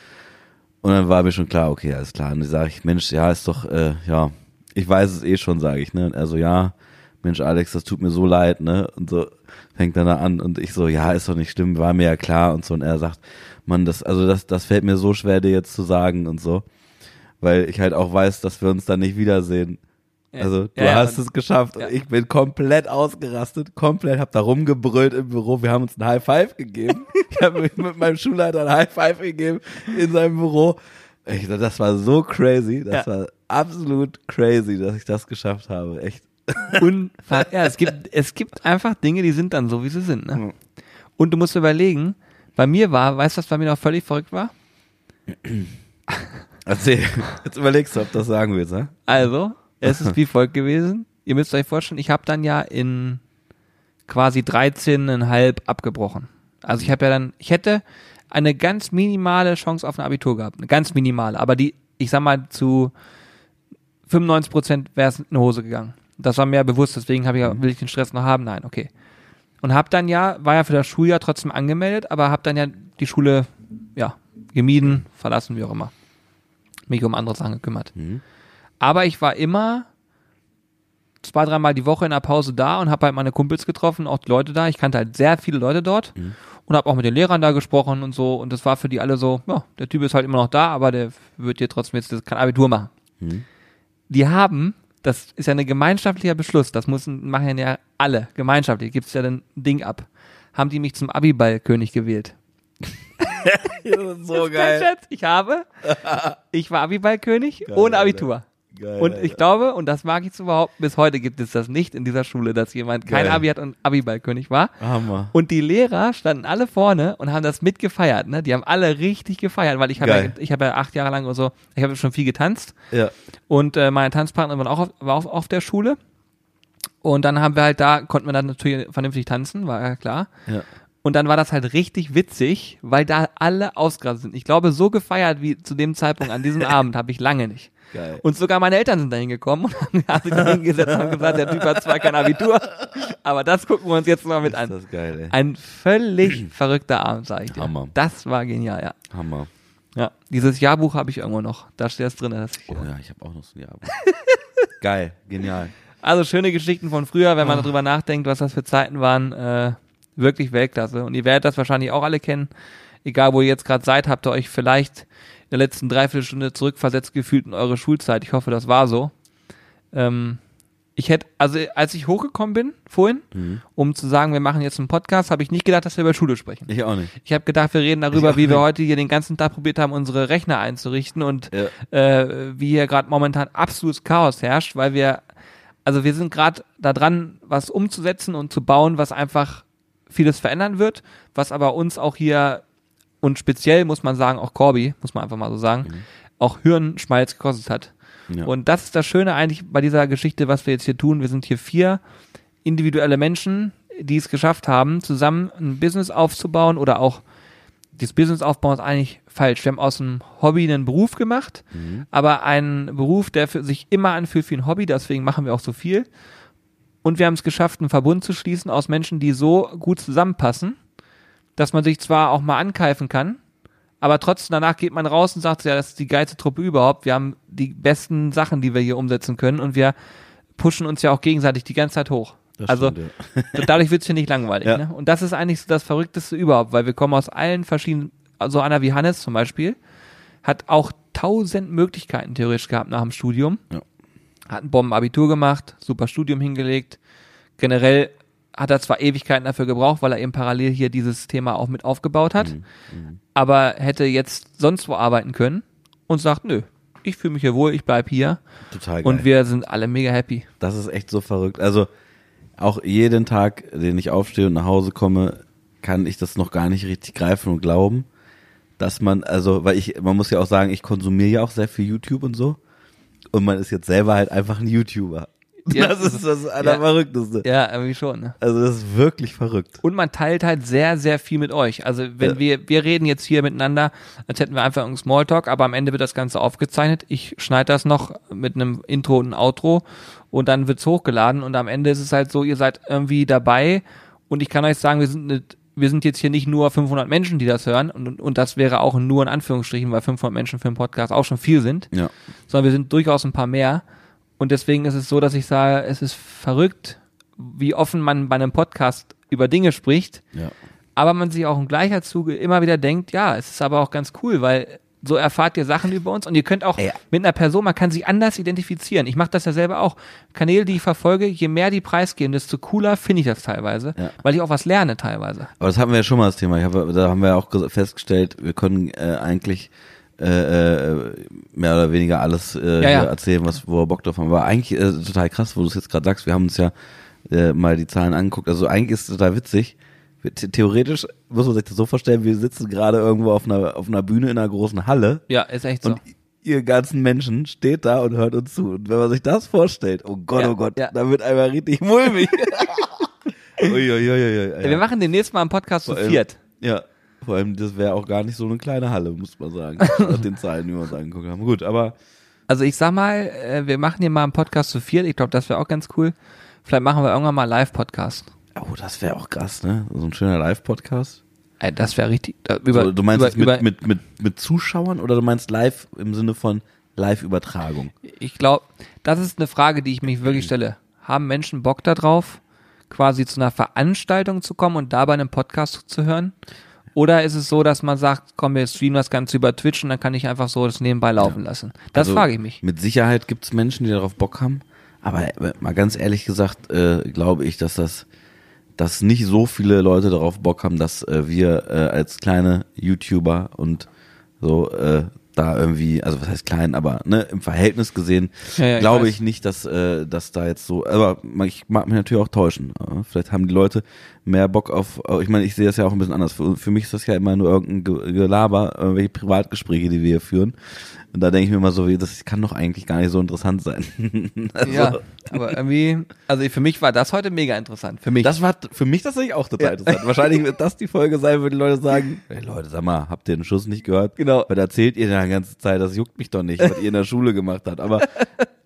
B: und dann war mir schon klar, okay, alles klar. Und dann sage ich, Mensch, ja, ist doch, äh, ja, ich weiß es eh schon, sage ich, ne? Und er so, ja, Mensch Alex, das tut mir so leid, ne? Und so fängt dann da an und ich so, ja, ist doch nicht schlimm, war mir ja klar und so. Und er sagt, Mann, das, also das, das fällt mir so schwer, dir jetzt zu sagen und so. Weil ich halt auch weiß, dass wir uns dann nicht wiedersehen. Also du
A: Ja,
B: hast es geschafft.
A: ja.
B: Und ich bin komplett ausgerastet, komplett, hab da rumgebrüllt im Büro. Wir haben uns ein High Five gegeben. ich habe mit meinem Schulleiter ein High Five gegeben in seinem Büro. Ich, das war so crazy. Das
A: Ja.
B: war absolut crazy, dass ich das geschafft habe. Echt.
A: Unfassbar. Ja, es gibt, es gibt einfach Dinge, die sind dann so, wie sie sind. Ne?
B: Mhm.
A: Und du musst überlegen, bei mir war, weißt du, was bei mir noch völlig verrückt war?
B: Erzähl. Jetzt überlegst du, ob das sagen willst, ne?
A: Also, es ist wie folgt gewesen. Ihr müsst euch vorstellen, ich habe dann ja in quasi 13,5 abgebrochen. Also ich habe ja dann, ich hätte eine ganz minimale Chance auf ein Abitur gehabt. Eine ganz minimale. Aber die, ich sag mal, zu 95 Prozent wäre es in die Hose gegangen. Das war mir bewusst, deswegen habe ich, ja- will ich den Stress noch haben? Nein, okay. Und habe dann ja, war ja für das Schuljahr trotzdem angemeldet, aber habe dann ja die Schule, ja, gemieden, verlassen, wie auch immer. Mich um andere Sachen gekümmert.
B: Mhm.
A: Aber ich war immer zwei, dreimal die Woche in der Pause da und habe halt meine Kumpels getroffen, auch die Leute da. Ich kannte halt sehr viele Leute dort und habe auch mit den Lehrern da gesprochen und so. Und das war für die alle so, ja, der Typ ist halt immer noch da, aber der wird hier trotzdem jetzt kein Abitur machen.
B: Mhm.
A: Die haben, das ist ja ein gemeinschaftlicher Beschluss, das müssen, machen ja alle gemeinschaftlich, gibt es ja ein Ding ab, haben die mich zum Abiballkönig gewählt.
B: so
A: Scherz, ich habe, ich war Abiballkönig
B: Geil,
A: ohne. Abitur.
B: Geil,
A: Und ich glaube, und das mag ich zu behaupten, bis heute gibt es das nicht in dieser Schule, dass jemand kein
B: Geil.
A: Abi hat und Abiballkönig war.
B: Hammer.
A: Und die Lehrer standen alle vorne und haben das mitgefeiert. Ne? Die haben alle richtig gefeiert, weil ich habe ja, ich habe ja acht Jahre lang oder so, ich habe schon viel getanzt
B: Ja.
A: und äh, meine Tanzpartnerin war auch auf, war auch auf der Schule. Und dann haben wir halt da, konnten wir dann natürlich vernünftig tanzen, war ja klar.
B: Ja.
A: Und dann war das halt richtig witzig, weil da alle ausgerastet sind. Ich glaube, so gefeiert wie zu dem Zeitpunkt an diesem Abend habe ich lange nicht.
B: Geil.
A: Und sogar meine Eltern sind da hingekommen und haben, sich da hingesetzt und haben gesagt, der Typ hat zwar kein Abitur, aber das gucken wir uns jetzt mal mit
B: ist
A: an.
B: das geil, ey.
A: Ein völlig verrückter Abend, sag ich dir.
B: Hammer.
A: Das war genial, ja.
B: Hammer.
A: ja. Dieses Jahrbuch habe ich irgendwo noch. Da steht es drin. Dass ich,
B: Oh ja, ich habe auch noch so ein Jahr. geil, genial.
A: Also schöne Geschichten von früher, wenn man darüber nachdenkt, was das für Zeiten waren. Äh, wirklich Weltklasse. Und ihr werdet das wahrscheinlich auch alle kennen. Egal, wo ihr jetzt gerade seid, habt ihr euch vielleicht in der letzten Dreiviertelstunde zurückversetzt gefühlt in eure Schulzeit. Ich hoffe, das war so. Ähm, ich hätte, also als ich hochgekommen bin vorhin,
B: Mhm.
A: um zu sagen, wir machen jetzt einen Podcast, habe ich nicht gedacht, dass wir über Schule sprechen.
B: Ich auch nicht.
A: Ich habe gedacht, wir reden darüber, wie wir
B: nicht.
A: heute hier den ganzen Tag probiert haben, unsere Rechner einzurichten und
B: Ja.
A: äh, wie hier gerade momentan absolutes Chaos herrscht, weil wir, also wir sind gerade da dran, was umzusetzen und zu bauen, was einfach vieles verändern wird, was aber uns auch hier und speziell muss man sagen, auch Corby, muss man einfach mal so sagen, auch Hirnschmalz gekostet hat.
B: Ja.
A: Und das ist das Schöne eigentlich bei dieser Geschichte, was wir jetzt hier tun. Wir sind hier vier individuelle Menschen, die es geschafft haben, zusammen ein Business aufzubauen oder auch das Business aufbauen ist eigentlich falsch. Wir haben aus dem Hobby einen Beruf gemacht, aber einen Beruf, der für sich immer anfühlt wie ein Hobby, deswegen machen wir auch so viel. Und wir haben es geschafft, einen Verbund zu schließen aus Menschen, die so gut zusammenpassen, dass man sich zwar auch mal ankeifen kann, aber trotzdem danach geht man raus und sagt, ja, das ist die geilste Truppe überhaupt. Wir haben die besten Sachen, die wir hier umsetzen können und wir pushen uns ja auch gegenseitig die ganze Zeit hoch.
B: Das
A: also
B: stimmt, ja.
A: dadurch wird's hier nicht langweilig.
B: Ja.
A: Ne? Und das ist eigentlich so das Verrückteste überhaupt, weil wir kommen aus allen verschiedenen, also einer wie Hannes zum Beispiel, hat auch tausend Möglichkeiten theoretisch gehabt nach dem Studium.
B: Ja.
A: Hat ein Bombenabitur gemacht, super Studium hingelegt. Generell hat er zwar Ewigkeiten dafür gebraucht, weil er eben parallel hier dieses Thema auch mit aufgebaut hat,
B: Mhm.
A: aber hätte jetzt sonst wo arbeiten können und sagt, nö, ich fühle mich hier wohl, ich bleib hier
B: Total geil.
A: und wir sind alle mega happy.
B: Das ist echt so verrückt. Also auch jeden Tag, den ich aufstehe und nach Hause komme, kann ich das noch gar nicht richtig greifen und glauben, dass man, also, weil ich, man muss ja auch sagen, ich konsumiere ja auch sehr viel YouTube und so. Und man ist jetzt selber halt einfach ein YouTuber.
A: Ja.
B: Das ist das Allerverrückteste.
A: Ja, irgendwie schon. Ne?
B: Also das ist wirklich verrückt.
A: Und man teilt halt sehr, sehr viel mit euch. Also wenn
B: Ja.
A: wir, wir reden jetzt hier miteinander, als hätten wir einfach einen Smalltalk, aber am Ende wird das Ganze aufgezeichnet. Ich schneide das noch mit einem Intro und einem Outro und dann wird's hochgeladen und am Ende ist es halt so, ihr seid irgendwie dabei und ich kann euch sagen, wir sind nicht, wir sind jetzt hier nicht nur 500 Menschen, die das hören und, und, und das wäre auch nur in Anführungsstrichen, weil 500 Menschen für einen Podcast auch schon viel sind
B: Ja.
A: sondern wir sind durchaus ein paar mehr. Und deswegen ist es so, dass ich sage, es ist verrückt, wie offen man bei einem Podcast über Dinge spricht,
B: Ja.
A: aber man sich auch im gleichen Zuge immer wieder denkt, ja, es ist aber auch ganz cool, weil so erfahrt ihr Sachen über uns und ihr könnt auch
B: Ja.
A: mit einer Person, man kann sich anders identifizieren. Ich mache das ja selber auch. Kanäle, die ich verfolge, je mehr die preisgeben, desto cooler finde ich das teilweise,
B: Ja.
A: weil ich auch was lerne teilweise.
B: Aber das hatten wir ja schon mal das Thema. Hab, da haben wir ja auch ges- festgestellt, wir können äh, eigentlich äh, äh, mehr oder weniger alles äh,
A: Ja, ja.
B: erzählen, was wo wir Bock drauf haben. Aber eigentlich äh, total krass, wo du es jetzt gerade sagst. Wir haben uns ja äh, mal die Zahlen angeguckt. Also eigentlich ist es total witzig. Theoretisch muss man sich das so vorstellen, wir sitzen gerade irgendwo auf einer, auf einer Bühne in einer großen Halle
A: Ja, ist echt so.
B: und ihr ganzen Menschen steht da und hört uns zu. Und wenn man sich das vorstellt, oh Gott,
A: Ja,
B: oh Gott,
A: ja.
B: da wird einmal richtig mulmig. Uiuiuiui,
A: ja, wir machen demnächst mal einen Podcast zu viert.
B: Ja, vor allem, das wäre auch gar nicht so eine kleine Halle, muss man sagen. Nach den Zahlen, die wir uns angeguckt haben. Gut, aber
A: Also ich sag mal, äh, wir machen hier mal einen Podcast zu viert. Ich glaube, das wäre auch ganz cool. Vielleicht machen wir irgendwann mal einen Live-Podcast.
B: oh, das wäre auch krass, ne? So ein schöner Live-Podcast.
A: Ey, das wäre richtig. Äh, über,
B: so, du meinst
A: über,
B: mit,
A: über,
B: mit, mit, mit Zuschauern oder du meinst live im Sinne von Live-Übertragung?
A: Ich glaube, das ist eine Frage, die ich mich wirklich stelle. Haben Menschen Bock darauf, quasi zu einer Veranstaltung zu kommen und dabei einen Podcast zu hören? Oder ist es so, dass man sagt, komm, wir streamen das Ganze über Twitch und dann kann ich einfach so das nebenbei laufen lassen? Das
B: Also,
A: frage ich mich.
B: Mit Sicherheit gibt's Menschen, die darauf Bock haben. Aber äh, mal ganz ehrlich gesagt, äh, glaube ich, dass das, dass nicht so viele Leute darauf Bock haben, dass äh, wir äh, als kleine YouTuber und so äh, da irgendwie, also was heißt klein, aber ne, im Verhältnis gesehen,
A: Ja, ja, ich
B: glaube
A: weiß.
B: ich nicht, dass, äh, dass da jetzt so, aber ich mag mich natürlich auch täuschen. Vielleicht haben die Leute mehr Bock auf, äh, ich meine, ich sehe das ja auch ein bisschen anders. Für, für mich ist das ja immer nur irgendein Ge- Gelaber, irgendwelche Privatgespräche, die wir hier führen. Und da denke ich mir immer so, das kann doch eigentlich gar nicht so interessant sein. also,
A: Ja, aber irgendwie, also für mich war das heute mega interessant. Für mich.
B: Das war für mich tatsächlich auch total
A: Ja.
B: interessant. Wahrscheinlich wird das die Folge sein, wo die Leute sagen, hey Leute, sag mal, habt ihr den Schuss nicht gehört?
A: Genau.
B: Weil da erzählt ihr die ganze Zeit, das juckt mich doch nicht, was ihr in der Schule gemacht habt. Aber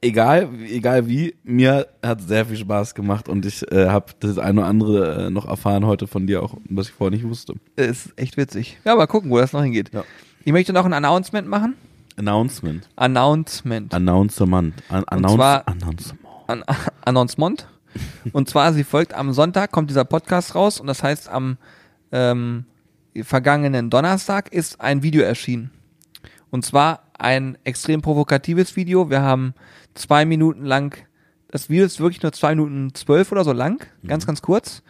B: egal, egal wie, mir hat sehr viel Spaß gemacht und ich äh, habe das eine oder andere äh, noch erfahren heute von dir auch, was ich vorher nicht wusste.
A: ist echt witzig. Ja, mal gucken, wo das noch hingeht.
B: Ja.
A: Ich möchte noch ein Announcement machen.
B: Announcement.
A: Announcement.
B: Announcement. An announce
A: zwar-
B: Announcement.
A: An Announcement. Und zwar, sie folgt am Sonntag, kommt dieser Podcast raus und das heißt, am ähm, vergangenen Donnerstag ist ein Video erschienen. Und zwar ein extrem provokatives Video. Wir haben zwei Minuten lang, das Video ist wirklich nur zwei Minuten zwölf oder so lang, ganz, ganz kurz.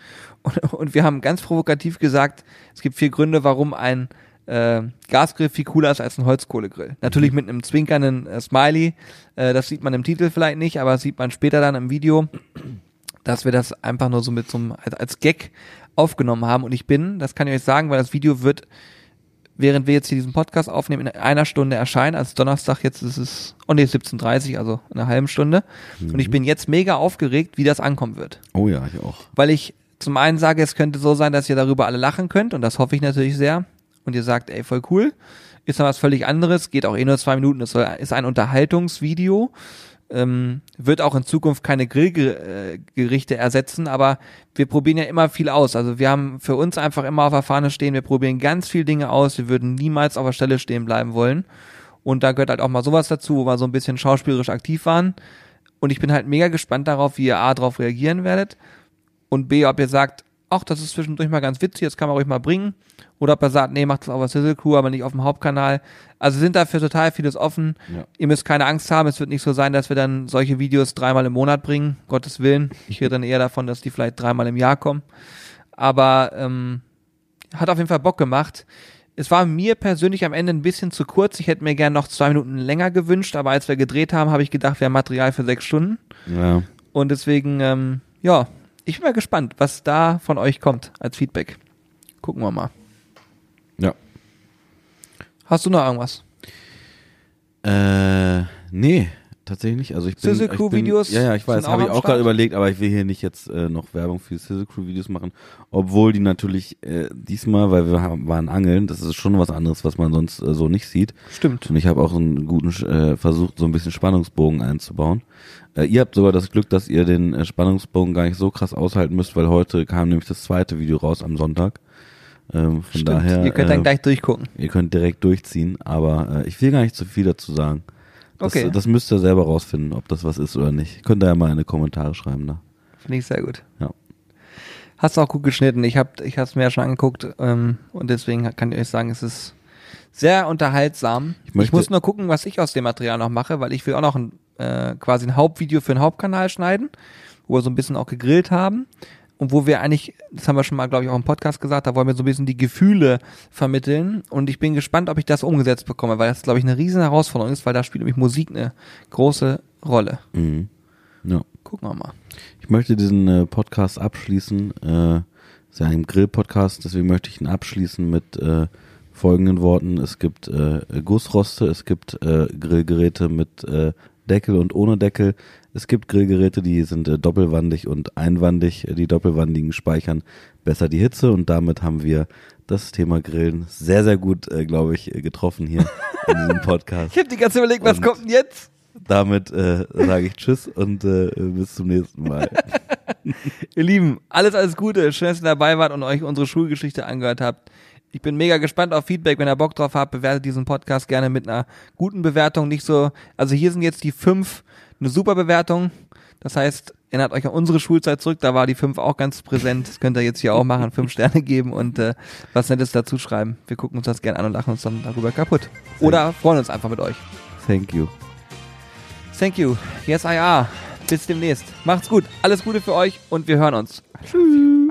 A: Und, und wir haben ganz provokativ gesagt, es gibt vier Gründe, warum ein äh, Gasgrill viel cooler ist als ein Holzkohlegrill. Natürlich mit einem zwinkernden äh, Smiley. Äh, das sieht man im Titel vielleicht nicht, aber das sieht man später dann im Video, dass wir das einfach nur so mit so einem, als, als Gag aufgenommen haben. Und ich bin, das kann ich euch sagen, weil das Video wird, während wir jetzt hier diesen Podcast aufnehmen, in einer Stunde erscheinen. Als Donnerstag jetzt ist es, oh nee, 17.30 also in einer halben Stunde. Und ich bin jetzt mega aufgeregt, wie das ankommen wird
B: Oh ja, ich auch.
A: weil ich zum einen sage, es könnte so sein, dass ihr darüber alle lachen könnt und das hoffe ich natürlich sehr. Und ihr sagt, ey, voll cool. Ist dann was völlig anderes, geht auch eh nur zwei Minuten, es ist ein Unterhaltungsvideo. Ähm, wird auch in Zukunft keine Grillgerichte ersetzen, aber wir probieren ja immer viel aus. Also wir haben für uns einfach immer auf der Fahne stehen, wir probieren ganz viel Dinge aus, wir würden niemals auf der Stelle stehen bleiben wollen. Und da gehört halt auch mal sowas dazu, wo wir so ein bisschen schauspielerisch aktiv waren. Und ich bin halt mega gespannt darauf, wie ihr A darauf reagieren werdet und B, ob ihr sagt, ach, das ist zwischendurch mal ganz witzig, das kann man ruhig mal bringen. Oder ob er sagt, nee, macht das auf der Sizzle Crew, aber nicht auf dem Hauptkanal. Also sind dafür total vieles offen.
B: Ja.
A: Ihr müsst keine Angst haben, es wird nicht so sein, dass wir dann solche Videos dreimal im Monat bringen, Gottes Willen. Ich rede dann eher davon, dass die vielleicht dreimal im Jahr kommen. Aber ähm, hat auf jeden Fall Bock gemacht. Es war mir persönlich am Ende ein bisschen zu kurz. Ich hätte mir gern noch zwei Minuten länger gewünscht, aber als wir gedreht haben, habe ich gedacht, wir haben Material für sechs Stunden.
B: Ja.
A: Und deswegen, ähm, ja, ich bin mal gespannt, was da von euch kommt als Feedback. Gucken wir mal.
B: Ja.
A: Hast du noch irgendwas?
B: Äh, nee, tatsächlich nicht. Also ich bin,
A: Sizzle Crew
B: bin
A: Videos
B: Ja, ja, ich weiß, habe ich auch gerade überlegt, aber ich will hier nicht jetzt äh, noch Werbung für Sizzle Crew Videos machen, obwohl die natürlich äh, diesmal, weil wir haben, waren angeln, das ist schon was anderes, was man sonst äh, so nicht sieht.
A: Stimmt.
B: Und ich habe auch so einen guten äh, versucht, so ein bisschen Spannungsbogen einzubauen. Äh, ihr habt sogar das Glück, dass ihr den äh, Spannungsbogen gar nicht so krass aushalten müsst, weil heute kam nämlich das zweite Video raus am Sonntag. Ähm, von
A: Stimmt.
B: daher,
A: Ihr könnt dann
B: äh,
A: gleich durchgucken.
B: ihr könnt direkt durchziehen, aber äh, ich will gar nicht zu viel dazu sagen. Das,
A: Okay.
B: das müsst ihr selber rausfinden, ob das was ist oder nicht. Könnt ihr ja mal in die Kommentare schreiben da.
A: finde ich sehr gut.
B: Ja.
A: Hast du auch gut geschnitten. Ich habe ich es mir ja schon angeguckt ähm, und deswegen kann ich euch sagen, es ist sehr unterhaltsam.
B: Ich möchte-
A: muss nur gucken, was ich aus dem Material noch mache, weil ich will auch noch ein, äh, quasi ein Hauptvideo für den Hauptkanal schneiden, wo wir so ein bisschen auch gegrillt haben und wo wir eigentlich, das haben wir schon mal, glaube ich, auch im Podcast gesagt, da wollen wir so ein bisschen die Gefühle vermitteln und ich bin gespannt, ob ich das umgesetzt bekomme, weil das, glaube ich, eine riesen Herausforderung ist, weil da spielt nämlich Musik eine große Rolle.
B: Mhm. Ja.
A: Gucken wir mal.
B: Ich möchte diesen äh, Podcast abschließen. Äh, ist ja ein Grill-Podcast, deswegen möchte ich ihn abschließen mit äh, folgenden Worten. Es gibt äh, Gussroste, es gibt äh, Grillgeräte mit äh, Deckel und ohne Deckel. Es gibt Grillgeräte, die sind äh, doppelwandig und einwandig. Die doppelwandigen speichern besser die Hitze und damit haben wir das Thema Grillen sehr, sehr gut, äh, glaube ich, äh, getroffen hier in diesem Podcast.
A: Ich habe die ganze Zeit überlegt, was
B: Und-
A: kommt denn jetzt?
B: Damit äh, sage ich Tschüss und äh, bis zum nächsten Mal.
A: Ihr Lieben, alles, alles Gute. Schön, dass ihr dabei wart und euch unsere Schulgeschichte angehört habt. Ich bin mega gespannt auf Feedback. Wenn ihr Bock drauf habt, bewertet diesen Podcast gerne mit einer guten Bewertung. Nicht so, also hier sind jetzt die fünf eine super Bewertung. Das heißt, erinnert euch an unsere Schulzeit zurück. Da war die fünf auch ganz präsent. Das könnt ihr jetzt hier auch machen. Fünf Sterne geben und äh, was Nettes dazu schreiben. Wir gucken uns das gerne an und lachen uns dann darüber kaputt. Oder freuen uns einfach mit euch.
B: Thank you.
A: Thank you. Yes, I are. Bis demnächst. Macht's gut. Alles Gute für euch und wir hören uns. Tschüss.